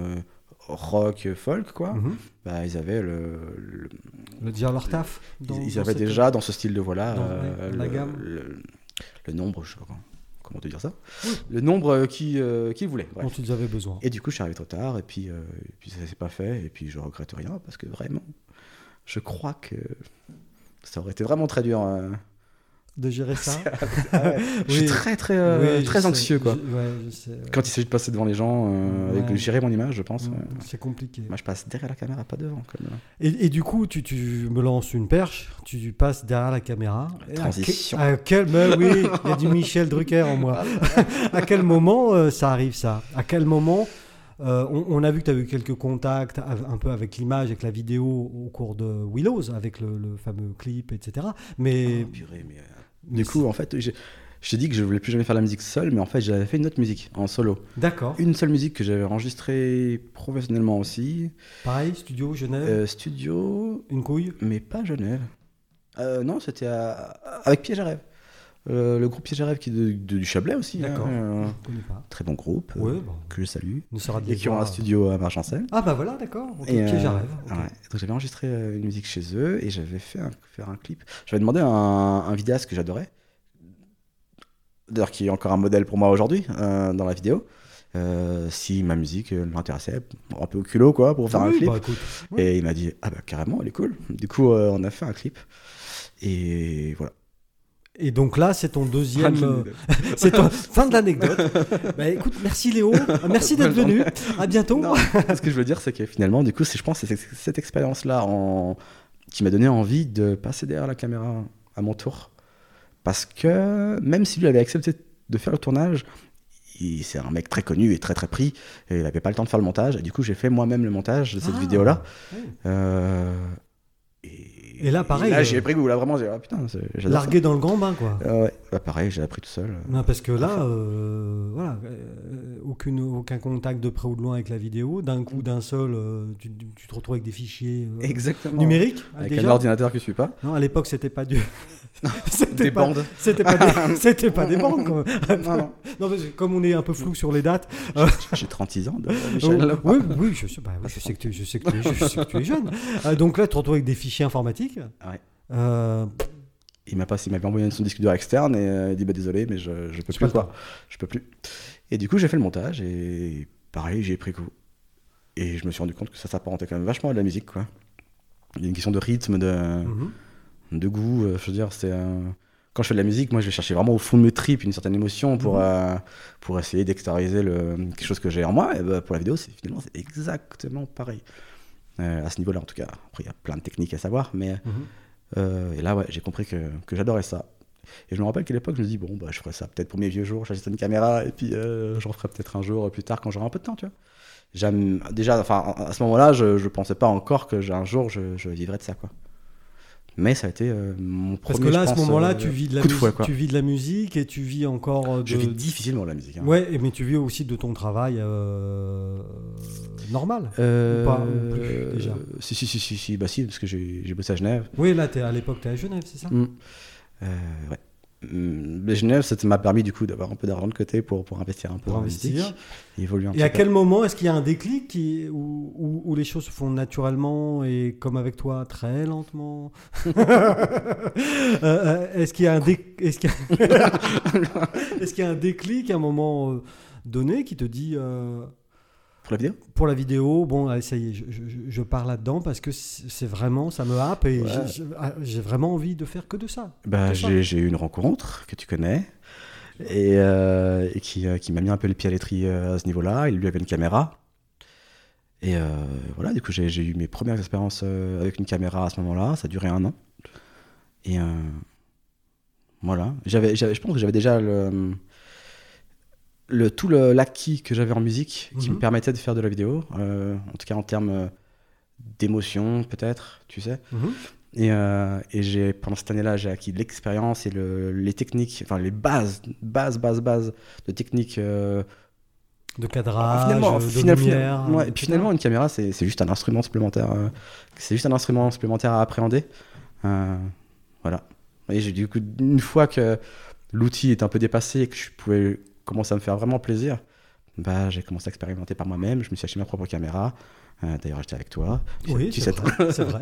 rock, folk, quoi, Mhm. bah, ils avaient le, le- Le dire leur taf. dans- ils, avaient cette- déjà dans ce style de voix-là euh, le, gamme. le- le nombre, je sais pas comment, te dire ça, Oui. le nombre euh, qui euh, qu'ils voulaient. bref. dont ils avaient besoin. Et du coup, je suis arrivé trop tard, et puis, euh, et puis ça s'est pas fait, et puis je regrette rien, parce que vraiment, je crois que ça aurait été vraiment très dur. euh. De gérer ça. Je suis Oui. très, très, euh, Oui, très sais, anxieux, quoi. je- ouais, je sais, ouais. Quand il s'agit de passer devant les gens, euh, Ouais. avec gérer mon image, je pense. Mm, ouais. C'est compliqué. Moi, je passe derrière la caméra, pas devant. Comme... euh. Et, et du coup, tu, tu me lances une perche, tu passes derrière la caméra. Et à Transition. À, quel, mais oui, il y a du Michel Drucker en moi. à quel moment euh, ça arrive ça? À quel moment euh, on, on a vu que tu as eu quelques contacts un peu avec l'image, avec la vidéo au cours de Willows, avec le, le fameux clip, etc. Mais, Oh, purée, mais, euh, Du coup, en fait, je t'ai dit que je voulais plus jamais faire la musique seule, mais en fait, j'avais fait une autre musique en solo. d'accord. Une seule musique que j'avais enregistrée professionnellement aussi. Pareil, studio Genève, Euh, studio, une couille? mais pas Genève. Euh, non, c'était à- avec Piège à rêve. Euh, le groupe Piège à rêve qui est de, de- du Chablais aussi. D'accord. hein, euh, Je connais pas. très bon groupe euh, Ouais, bon, que je salue. Et qui ont un studio à Marchancel. Ah bah voilà, d'accord. Ok, Et, piège à euh, rêve. ouais. Donc j'avais enregistré euh, une musique chez eux et j'avais fait un, faire un clip. J'avais demandé à un, un vidéaste que j'adorais, d'ailleurs qui est encore un modèle pour moi aujourd'hui euh, dans la vidéo, euh, si ma musique euh, l'intéressait, un peu au culot quoi, pour faire un clip. bah, oui. Et il m'a dit ah bah carrément, elle est cool. Du coup euh, on a fait un clip et voilà. Et donc là, c'est ton deuxième. Euh, c'est ton- fin de l'anecdote. bah, écoute, merci Léo. Merci d'être venu. À bientôt. Non, ce que je veux dire, c'est que finalement, du coup, c'est- je pense que c'est cette expérience-là en... qui m'a donné envie de passer derrière la caméra à mon tour. Parce que même si lui avait accepté de faire le tournage, il- c'est un mec très connu et très très pris, et il n'avait pas le temps de faire le montage. Et du coup, j'ai fait moi-même le montage de cette Ah, vidéo-là. oui. Euh, Et... Et là, pareil, Là, euh, j'y ai pris goût. Là, vraiment, j'ai ah, putain, ça. Largué dans le grand bain, quoi. Ah ouais. Bah, pareil, j'ai appris tout seul. Non, parce que là, euh, voilà, euh, aucune, aucun contact de près ou de loin avec la vidéo. D'un coup, d'un seul, tu, tu te retrouves avec des fichiers Exactement. numériques. Avec déjà. un ordinateur que je suis pas. Non, à l'époque, c'était pas du. c'était Des pas, bandes. C'était pas, des... c'était pas des bandes. quoi. non, non. Non, parce que comme on est un peu flou sur les dates. J'ai 36 ans, de Michel. Oh, oui, oui, je sais, bah oui, je sais que tu, je sais que tu es, je sais que tu es jeune. Euh, donc là, tu te retrouves avec des fichiers informatiques. Ouais. Euh, Il m'a pas, il m'avait envoyé son disque dur externe et euh, il dit bah désolé mais je, je peux plus quoi. Je peux plus. Et du coup j'ai fait le montage et pareil j'ai pris coup. Et je me suis rendu compte que ça s'apparentait quand même vachement à de la musique quoi. Il y a une question de rythme, de, mhm. De goût. euh, je veux dire c'est euh, quand je fais de la musique moi je vais chercher vraiment au fond de mes tripes une certaine émotion pour Mhm. euh, pour essayer d'extérioriser le quelque chose que j'ai en moi. Et bah, pour la vidéo c'est finalement c'est exactement pareil. Euh, à ce niveau-là en tout cas. Après il y a plein de techniques à savoir mais Mhm. euh, et là, ouais, j'ai compris que, que j'adorais ça. Et je me rappelle qu'à l'époque, je me dis, bon, bah, je ferais ça peut-être pour mes vieux jours, j'achète une caméra, et puis euh, j'en ferai peut-être un jour plus tard quand j'aurai un peu de temps, tu vois. Déjà, enfin, à ce moment-là, je, je pensais pas encore que un jour je, je vivrais de ça, quoi. Mais ça a été euh, mon premier. Parce que là, à ce moment-là, euh, tu vis de la de musique, tu vis de la musique et tu vis encore euh, de. Je vis difficilement la musique. hein. Ouais, mais tu vis aussi de ton travail euh, normal. Ou pas, ou plus, déjà Si, si, si, si, si, bah si, parce que j'ai j'ai bossé à Genève. Oui, là, es, à l'époque, tu es à Genève, c'est ça? Mm. Euh, ouais. Mm, mais Genève, ça m'a permis du coup d'avoir un peu d'argent de côté pour, pour investir un peu Pour dans investir. et évoluer un Et à peu. quel moment est-ce qu'il y a un déclic qui, où, où- où les choses se font naturellement et comme avec toi, très lentement Euh, euh, Est-ce qu'il y a y a... y un déclic à un moment euh, donné qui te dit euh, Pour la vidéo? Pour la vidéo, bon, allez, ça y est, je, je- je pars là-dedans parce que c'est vraiment, ça me happe et Ouais. j'ai- j'ai ah, j'ai vraiment envie de faire que de ça. bah, j'ai, eu une rencontre que tu connais et, euh, et qui, euh, qui m'a mis un peu les pieds à l'étrier euh, à ce niveau-là. Il lui avait une caméra. Et euh, voilà, du coup, j'ai, eu mes premières expériences avec une caméra à ce moment-là. Ça a duré un an. Et euh, voilà. J'avais, je pense que j'avais déjà le, le, tout le, l'acquis que j'avais en musique qui Mhm. me permettait de faire de la vidéo. euh, en tout cas, en termes euh, d'émotion, peut-être, tu sais. Mhm. Et, euh, et j'ai, pendant cette année-là, j'ai acquis l'expérience et le, les techniques, enfin les bases, bases, bases, bases de techniques euh, de cadrage, finalement, de lumière. ouais, et puis finalement, une caméra, c'est juste un instrument supplémentaire. euh, c'est juste un instrument supplémentaire à appréhender. Voilà. Et j'ai du coup, une fois que l'outil est un peu dépassé et que je pouvais commencer à me faire vraiment plaisir, bah, j'ai commencé à expérimenter par moi-même. Je me suis acheté ma propre caméra. Euh, D'ailleurs, j'étais avec toi. Tu- Oui, c'est sais, vrai. c'est vrai.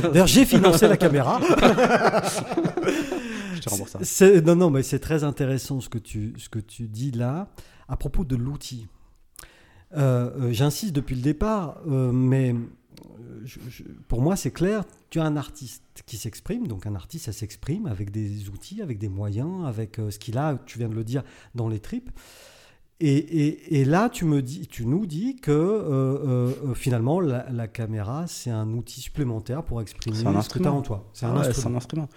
D'ailleurs, j'ai financé la caméra. je te rembourse ça. Non, non, mais c'est très intéressant ce que tu, ce que tu dis là à propos de l'outil. Euh, euh, J'insiste depuis le départ, euh, mais je- je- pour moi c'est clair, tu as un artiste qui s'exprime, donc un artiste ça s'exprime avec des outils, avec des moyens, avec euh, ce qu'il a, tu viens de le dire, dans les tripes. Et, et- et là, tu, me dis, tu nous dis que euh, euh, finalement, la, la caméra, c'est un outil supplémentaire pour exprimer ce que tu as instrument. en toi. C'est un ouais, instrument. c'est un instrument.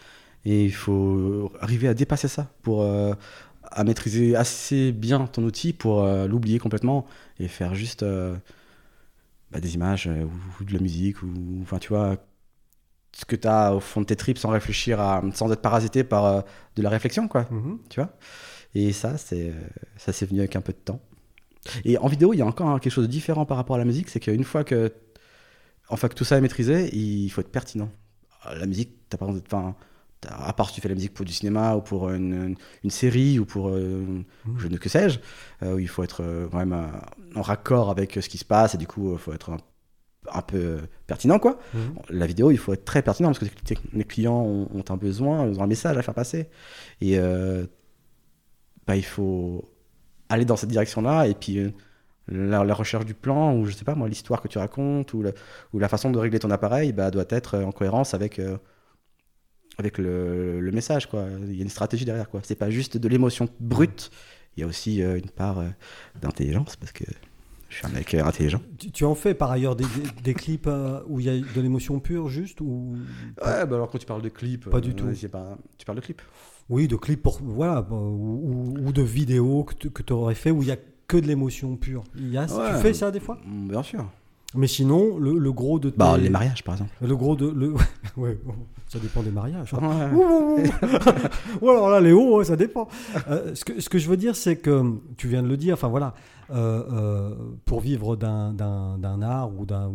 Et il faut arriver à dépasser ça pour euh, à maîtriser assez bien ton outil pour euh, l'oublier complètement et faire juste euh, bah, des images euh, ou, ou de la musique ou enfin tu vois ce que tu as au fond de tes tripes sans réfléchir à sans être parasité par euh, de la réflexion quoi. Mhm. tu vois? Et ça c'est euh, ça s'est venu avec un peu de temps. Et en vidéo il y a encore quelque chose de différent par rapport à la musique c'est qu'une fois que enfin que tout ça est maîtrisé il faut être pertinent. La musique t'as pas besoin d'être- à part si tu fais la musique pour du cinéma ou pour une, série ou pour euh, Mhm. je ne que sais-je euh, où il faut être euh, quand même en raccord avec ce qui se passe et du coup il faut être un, un peu pertinent quoi Mhm. la vidéo, il faut être très pertinent parce que les- clients ont, ont un besoin, ils ont un message à faire passer. Et bah, il faut aller dans cette direction-là. Et puis, la, la recherche du plan, ou je sais pas moi, l'histoire que tu racontes, ou, le- ou la façon de régler ton appareil, bah, doit être en cohérence avec, avec le, le message. Quoi. Il y a une stratégie derrière. quoi. C'est pas juste de l'émotion brute, il y a aussi euh, une part euh, d'intelligence parce que je suis un mec euh, intelligent. Tu, tu en fais par ailleurs des, des- des clips euh, où il y a de l'émotion pure, juste ou Ouais, bah alors quand tu parles de clips, Pas du tout. pas... tu parles de clips. Oui, de clips pour voilà, bah, ou, ou- ou de vidéos que tu aurais fait où il y a que de l'émotion pure. Il y a, Ouais. Tu fais ça des fois? Mm, Bien sûr. Mais sinon, le, le gros de tes- Bah, les mariages, par exemple. le gros de le ouais, bon, ça dépend des mariages. hein. Ouais. Ouh, ouh, ouh. Ou alors là, Léo, ouais, ça dépend. Euh, ce, que, ce que je veux dire, c'est que tu viens de le dire, enfin voilà, euh, euh, pour vivre d'un- art ou d'un.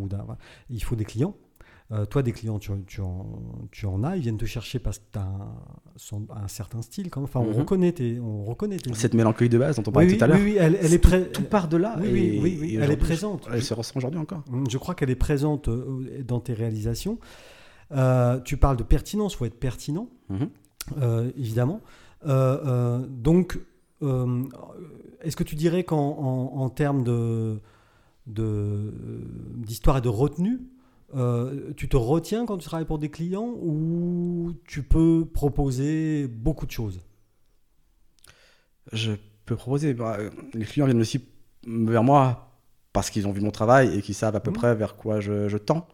Il faut des clients. Toi, des clients, tu, tu en, tu en as, ils viennent te chercher parce que tu as un, certain style. Quand même. Enfin, on, Mhm. reconnaît tes, on reconnaît tes. Cette mélancolie de base dont on parlait oui, tout à l'heure. oui, oui, elle, elle est tout- part de là. Oui, et- oui, oui, elle est présente. Elle se ressent aujourd'hui encore. Je crois qu'elle est présente dans tes réalisations. Euh, tu parles de pertinence, il faut être pertinent, Mhm. euh, évidemment. Euh, donc, est-ce que tu dirais qu'en en, en termes de d'histoire et de retenue, tu te retiens quand tu travailles pour des clients ou tu peux proposer beaucoup de choses? Je peux proposer. bah, les clients viennent aussi vers moi parce qu'ils ont vu mon travail et qu'ils savent à peu Mhm. près vers quoi je, je tends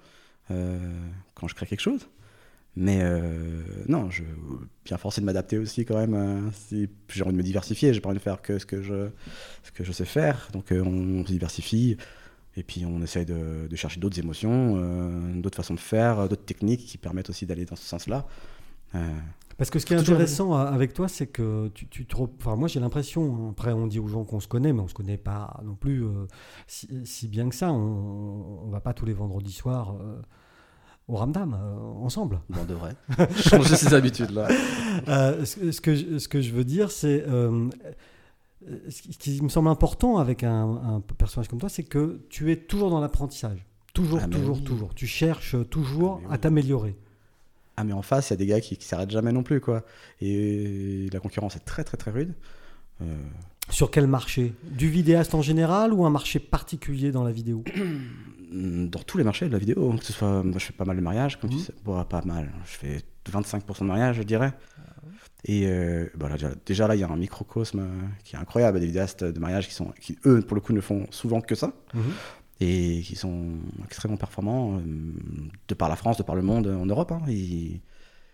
quand je crée quelque chose. Mais euh, non, je bien forcé de m'adapter aussi quand même. euh, si j'ai envie de me diversifier, j'ai pas envie de faire que ce que je, ce que je sais faire. Donc euh, on, se diversifie et puis on essaye de, de chercher d'autres émotions, euh, d'autres façons de faire, euh, d'autres techniques qui permettent aussi d'aller dans ce sens-là. Euh, Parce que ce qui est intéressant avec toi, c'est que tu, tu te Enfin, moi, j'ai l'impression. hein, Après, on dit aux gens qu'on se connaît, mais on se connaît pas non plus euh, si, si bien que ça. On, on va pas tous les vendredis soirs euh, au Ramdam euh, ensemble. bon, on devrait changer ses habitudes là. Euh, ce, ce que je, ce que je veux dire, c'est. euh, ce qui- me semble important avec un, un personnage comme toi, c'est que tu es toujours dans l'apprentissage. Toujours, Ah, toujours, oui. toujours. Tu cherches toujours Ah, mais à t'améliorer. Ah mais en face, il y a des gars qui, qui s'arrêtent jamais non plus quoi. Et la concurrence est très très très rude. Euh, Sur quel marché? Du vidéaste en général ou un marché particulier dans la vidéo? dans tous les marchés de la vidéo, que ce soit, moi je fais pas mal de mariages, comme Mhm. tu sais, Bon, pas mal, je fais 25% de mariages, je dirais. Et euh, bah là, déjà, déjà, là, il y a un microcosme euh, qui est incroyable, des vidéastes de mariage qui sont, qui eux pour le coup ne font souvent que ça et qui sont extrêmement performants euh, de par la France, de par le monde, en Europe. hein, et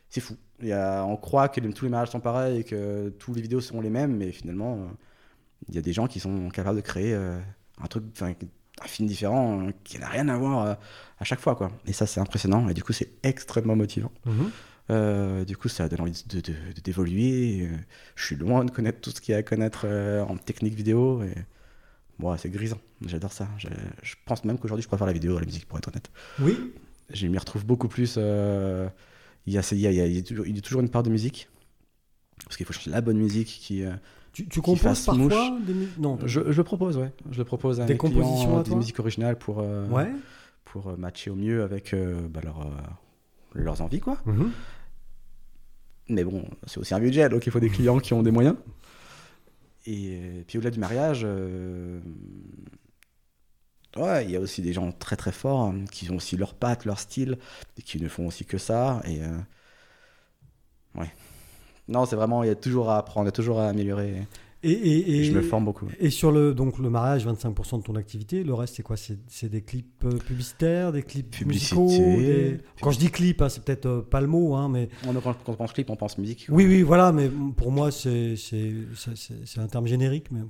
c'est fou. Il y a, on croit que tous les mariages sont pareils et que tous les vidéos sont les mêmes, mais finalement, euh, il y a des gens qui sont capables de créer euh, un truc, un film différent euh, qui n'a rien à voir euh, à chaque fois. Quoi. Et ça, c'est impressionnant et du coup, c'est extrêmement motivant. Mhm. Euh, du coup, ça donne envie de- de- de- d'évoluer. Je suis loin de connaître tout ce qu'il y a à connaître en technique vidéo. Et... C'est grisant. J'adore ça. Je, je pense même qu'aujourd'hui, je préfère la vidéo à la musique, pour être honnête. Oui. Je m'y retrouve beaucoup plus. Il y, a, il y a- il y a- il y a toujours, il y a toujours une part de musique. Parce qu'il faut chercher la bonne musique qui. Tu, tu composes parfois mouche. des Non. Je, je le propose, ouais. Je le propose à Des mes clients, compositions à des musiques originales pour, euh, Ouais. pour euh, matcher au mieux avec euh, bah, leur, euh, leurs envies, quoi. Mhm. Mais bon, c'est aussi un budget, donc il faut des clients qui ont des moyens. Et puis au-delà du mariage, euh, ouais, il y a aussi des gens très très forts hein, qui ont aussi leur patte, leur style, et qui ne font aussi que ça. Et euh, ouais. Non, c'est vraiment, il y a toujours à apprendre, il y a toujours à améliorer. Et, et, Et, et- je me forme beaucoup. Et sur le, donc, le mariage, 25% de ton activité, le reste, c'est quoi? C'est des clips euh, publicitaires, des clips Publicité. musicaux des- Quand je dis clip, hein, c'est peut-être euh, pas le mot, hein, mais On- Quand, quand on pense clip, on pense musique. oui, oui, voilà, mais pour moi, c'est c'est- un terme générique, mais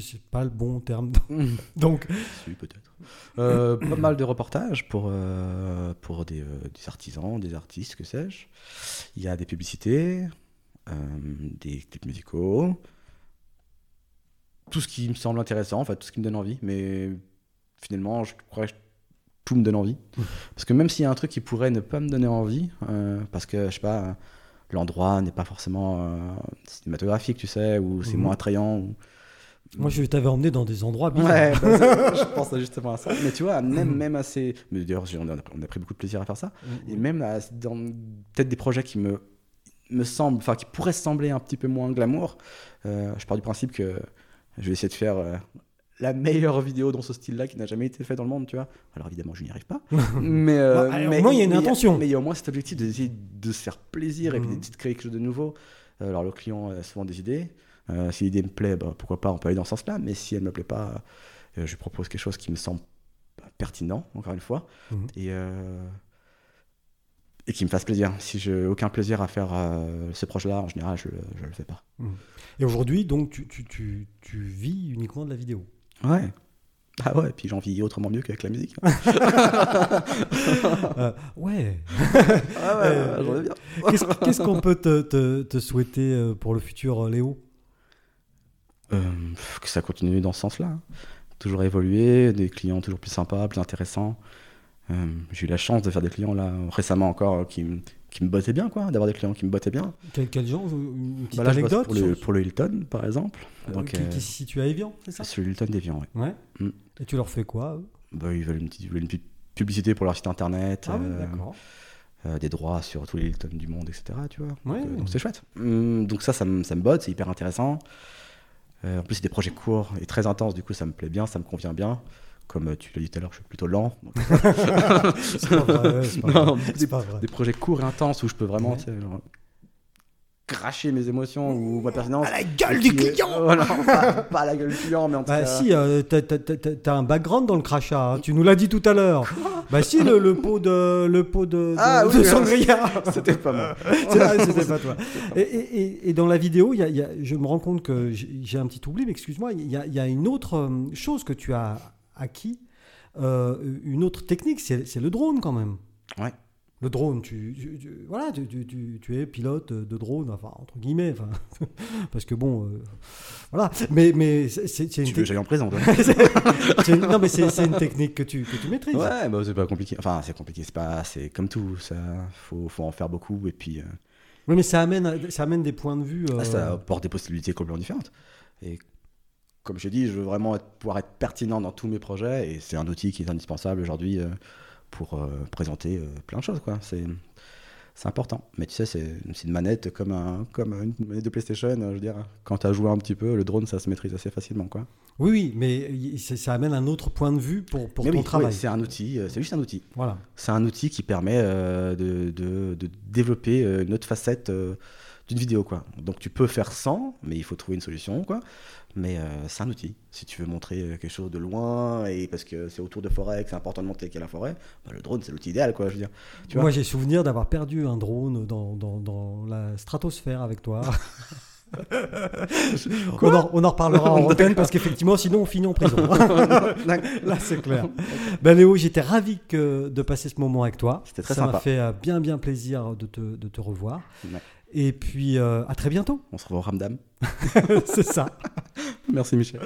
c'est pas le bon terme. Donc, peut-être. Euh, pas mal de reportages pour, euh, pour des, euh, des artisans, des artistes, que sais-je. Il y a des publicités, des clips musicaux, tout ce qui me semble intéressant, enfin tout ce qui me donne envie, mais finalement, je crois que tout me donne envie. Parce que même s'il y a un truc qui pourrait ne pas me donner envie, euh, parce que, je sais pas, l'endroit n'est pas forcément euh, cinématographique, tu sais, ou c'est Mhm. moins attrayant, ou, moi, je t'avais emmené dans des endroits bizarres. Ouais, bah, je pense justement à ça. Mais tu vois, même, même assez. Mais d'ailleurs, on a, on a pris beaucoup de plaisir à faire ça. Et Mhm. même à- dans peut-être des projets qui me, me semblent, enfin, qui pourraient sembler un petit peu moins glamour, euh, je pars du principe que je vais essayer de faire euh, la meilleure vidéo dans ce style-là qui n'a jamais été fait dans le monde, tu vois. Alors évidemment, je n'y arrive pas. mais, euh, Bah, au mais- moins, il y a une intention. Mais il y a au moins cet objectif d'essayer de se faire plaisir et puis Mhm. de créer quelque chose de nouveau. Alors, le client a souvent des idées. Si l'idée me plaît, bah, pourquoi pas, on peut aller dans ce sens-là. Mais si elle me plaît pas, je propose quelque chose qui me semble pertinent, encore une fois, Mhm. et, et qui me fasse plaisir. Si j'ai aucun plaisir à faire euh, ce projet-là, en général, je ne le fais pas. Et aujourd'hui, donc, tu, tu, tu, tu vis uniquement de la vidéo. Ouais. Ah ouais, puis j'en vis autrement mieux qu'avec la musique. Euh, ouais. Ah ouais, Euh, j'en ai bien. Qu'est-ce qu'est-ce qu'on peut te, te- te souhaiter euh, pour le futur, euh, Léo? Euh, que ça continue dans ce sens-là. Toujours évoluer, des clients toujours plus sympas, plus intéressants. Euh, j'ai eu la chance de faire des clients là récemment encore euh, qui, me- qui me bottaient bien, quoi, d'avoir des clients qui me bottaient bien. quel, quel genre Une petite Bah là, anecdote pour le, sur- pour le Hilton, par exemple. euh, Donc, qui, euh, qui se situe à Evian, c'est ça? sur le Hilton d'Evian, ouais. Ouais. Mm. Et tu leur fais quoi Bah, ils veulent une petite, une publicité pour leur site internet, Ah oui, euh, d'accord. euh, des droits sur tous les Hilton du monde, etc. Tu vois. Ouais. Donc, c'est chouette. Hum, donc ça, ça me, ça me botte, c'est hyper intéressant. En plus, c'est des projets courts et très intenses, du coup, ça me plaît bien, ça me convient bien. Comme euh, tu l'as dit tout à l'heure, je suis plutôt lent. donc, C'est pas vrai, ouais, c'est pas Non, vrai. des- C'est pas vrai. des projets courts et intenses où je peux vraiment Ouais. genre, cracher mes émotions ou ma pertinence. À la gueule du euh, client voilà, pas, pas à la gueule du client, mais en tout Bah cas. si, euh, t'as- un background dans le crachat, hein, tu nous l'as dit tout à l'heure. bah si, le, le pot de, le pot de, de, Ah oui, de sangria. C'était pas moi. C'était pas toi. Et, et- et- et dans la vidéo, il y a- il y a- je me rends compte que j'ai un petit oubli, mais excuse-moi, il y, a, il y a une autre euh, chose que tu as acquis, euh, une autre technique, c'est le drone quand même. Ouais. Le drone, tu, tu- tu- voilà, tu, tu- es pilote de drone, enfin entre guillemets, enfin, parce que bon, euh, voilà. Mais mais c'est une, Tu veux j'aille en c'est une- non mais c'est une technique que tu que tu maîtrises. Ouais, bah c'est pas compliqué. Enfin, c'est compliqué, c'est pas, c'est comme tout. Ça, faut, faut en faire beaucoup et puis euh, Oui, mais ça amène ça amène des points de vue. euh, ça apporte des possibilités complètement différentes. Et comme je dis, je veux vraiment être- pouvoir être pertinent dans tous mes projets et c'est un outil qui est indispensable aujourd'hui euh, pour euh, présenter euh, plein de choses, quoi. C'est c'est important. Mais tu sais, c'est c'est une manette comme, un, comme une manette de PlayStation. Je veux dire, quand tu as joué un petit peu, le drone, ça se maîtrise assez facilement, quoi. Oui, oui, mais ça amène un autre point de vue pour, pour Mais ton oui, travail. oui, c'est un outil, c'est juste un outil. Voilà. C'est un outil qui permet de, de- de développer une autre facette d'une vidéo. Quoi. Donc tu peux faire sans, mais il faut trouver une solution. Quoi. Mais euh, c'est un outil. Si tu veux montrer euh, quelque chose de loin, et parce que c'est autour de forêt, que c'est important de montrer qu'il y a la forêt, bah, le drone c'est l'outil idéal. Quoi, je veux dire. Tu Moi, j'ai souvenir d'avoir perdu un drone dans, dans, dans la stratosphère avec toi. on, en, on en reparlera en antenne parce qu'effectivement, sinon, on finit en prison. Là, c'est clair. Ben, Léo, j'étais ravi que- de passer ce moment avec toi. C'était très Ça m'a fait euh, bien, bien plaisir de te, de te revoir. Ouais. Et puis, euh, à très bientôt. On se revoit au Ramdam. c'est ça. Merci Michel.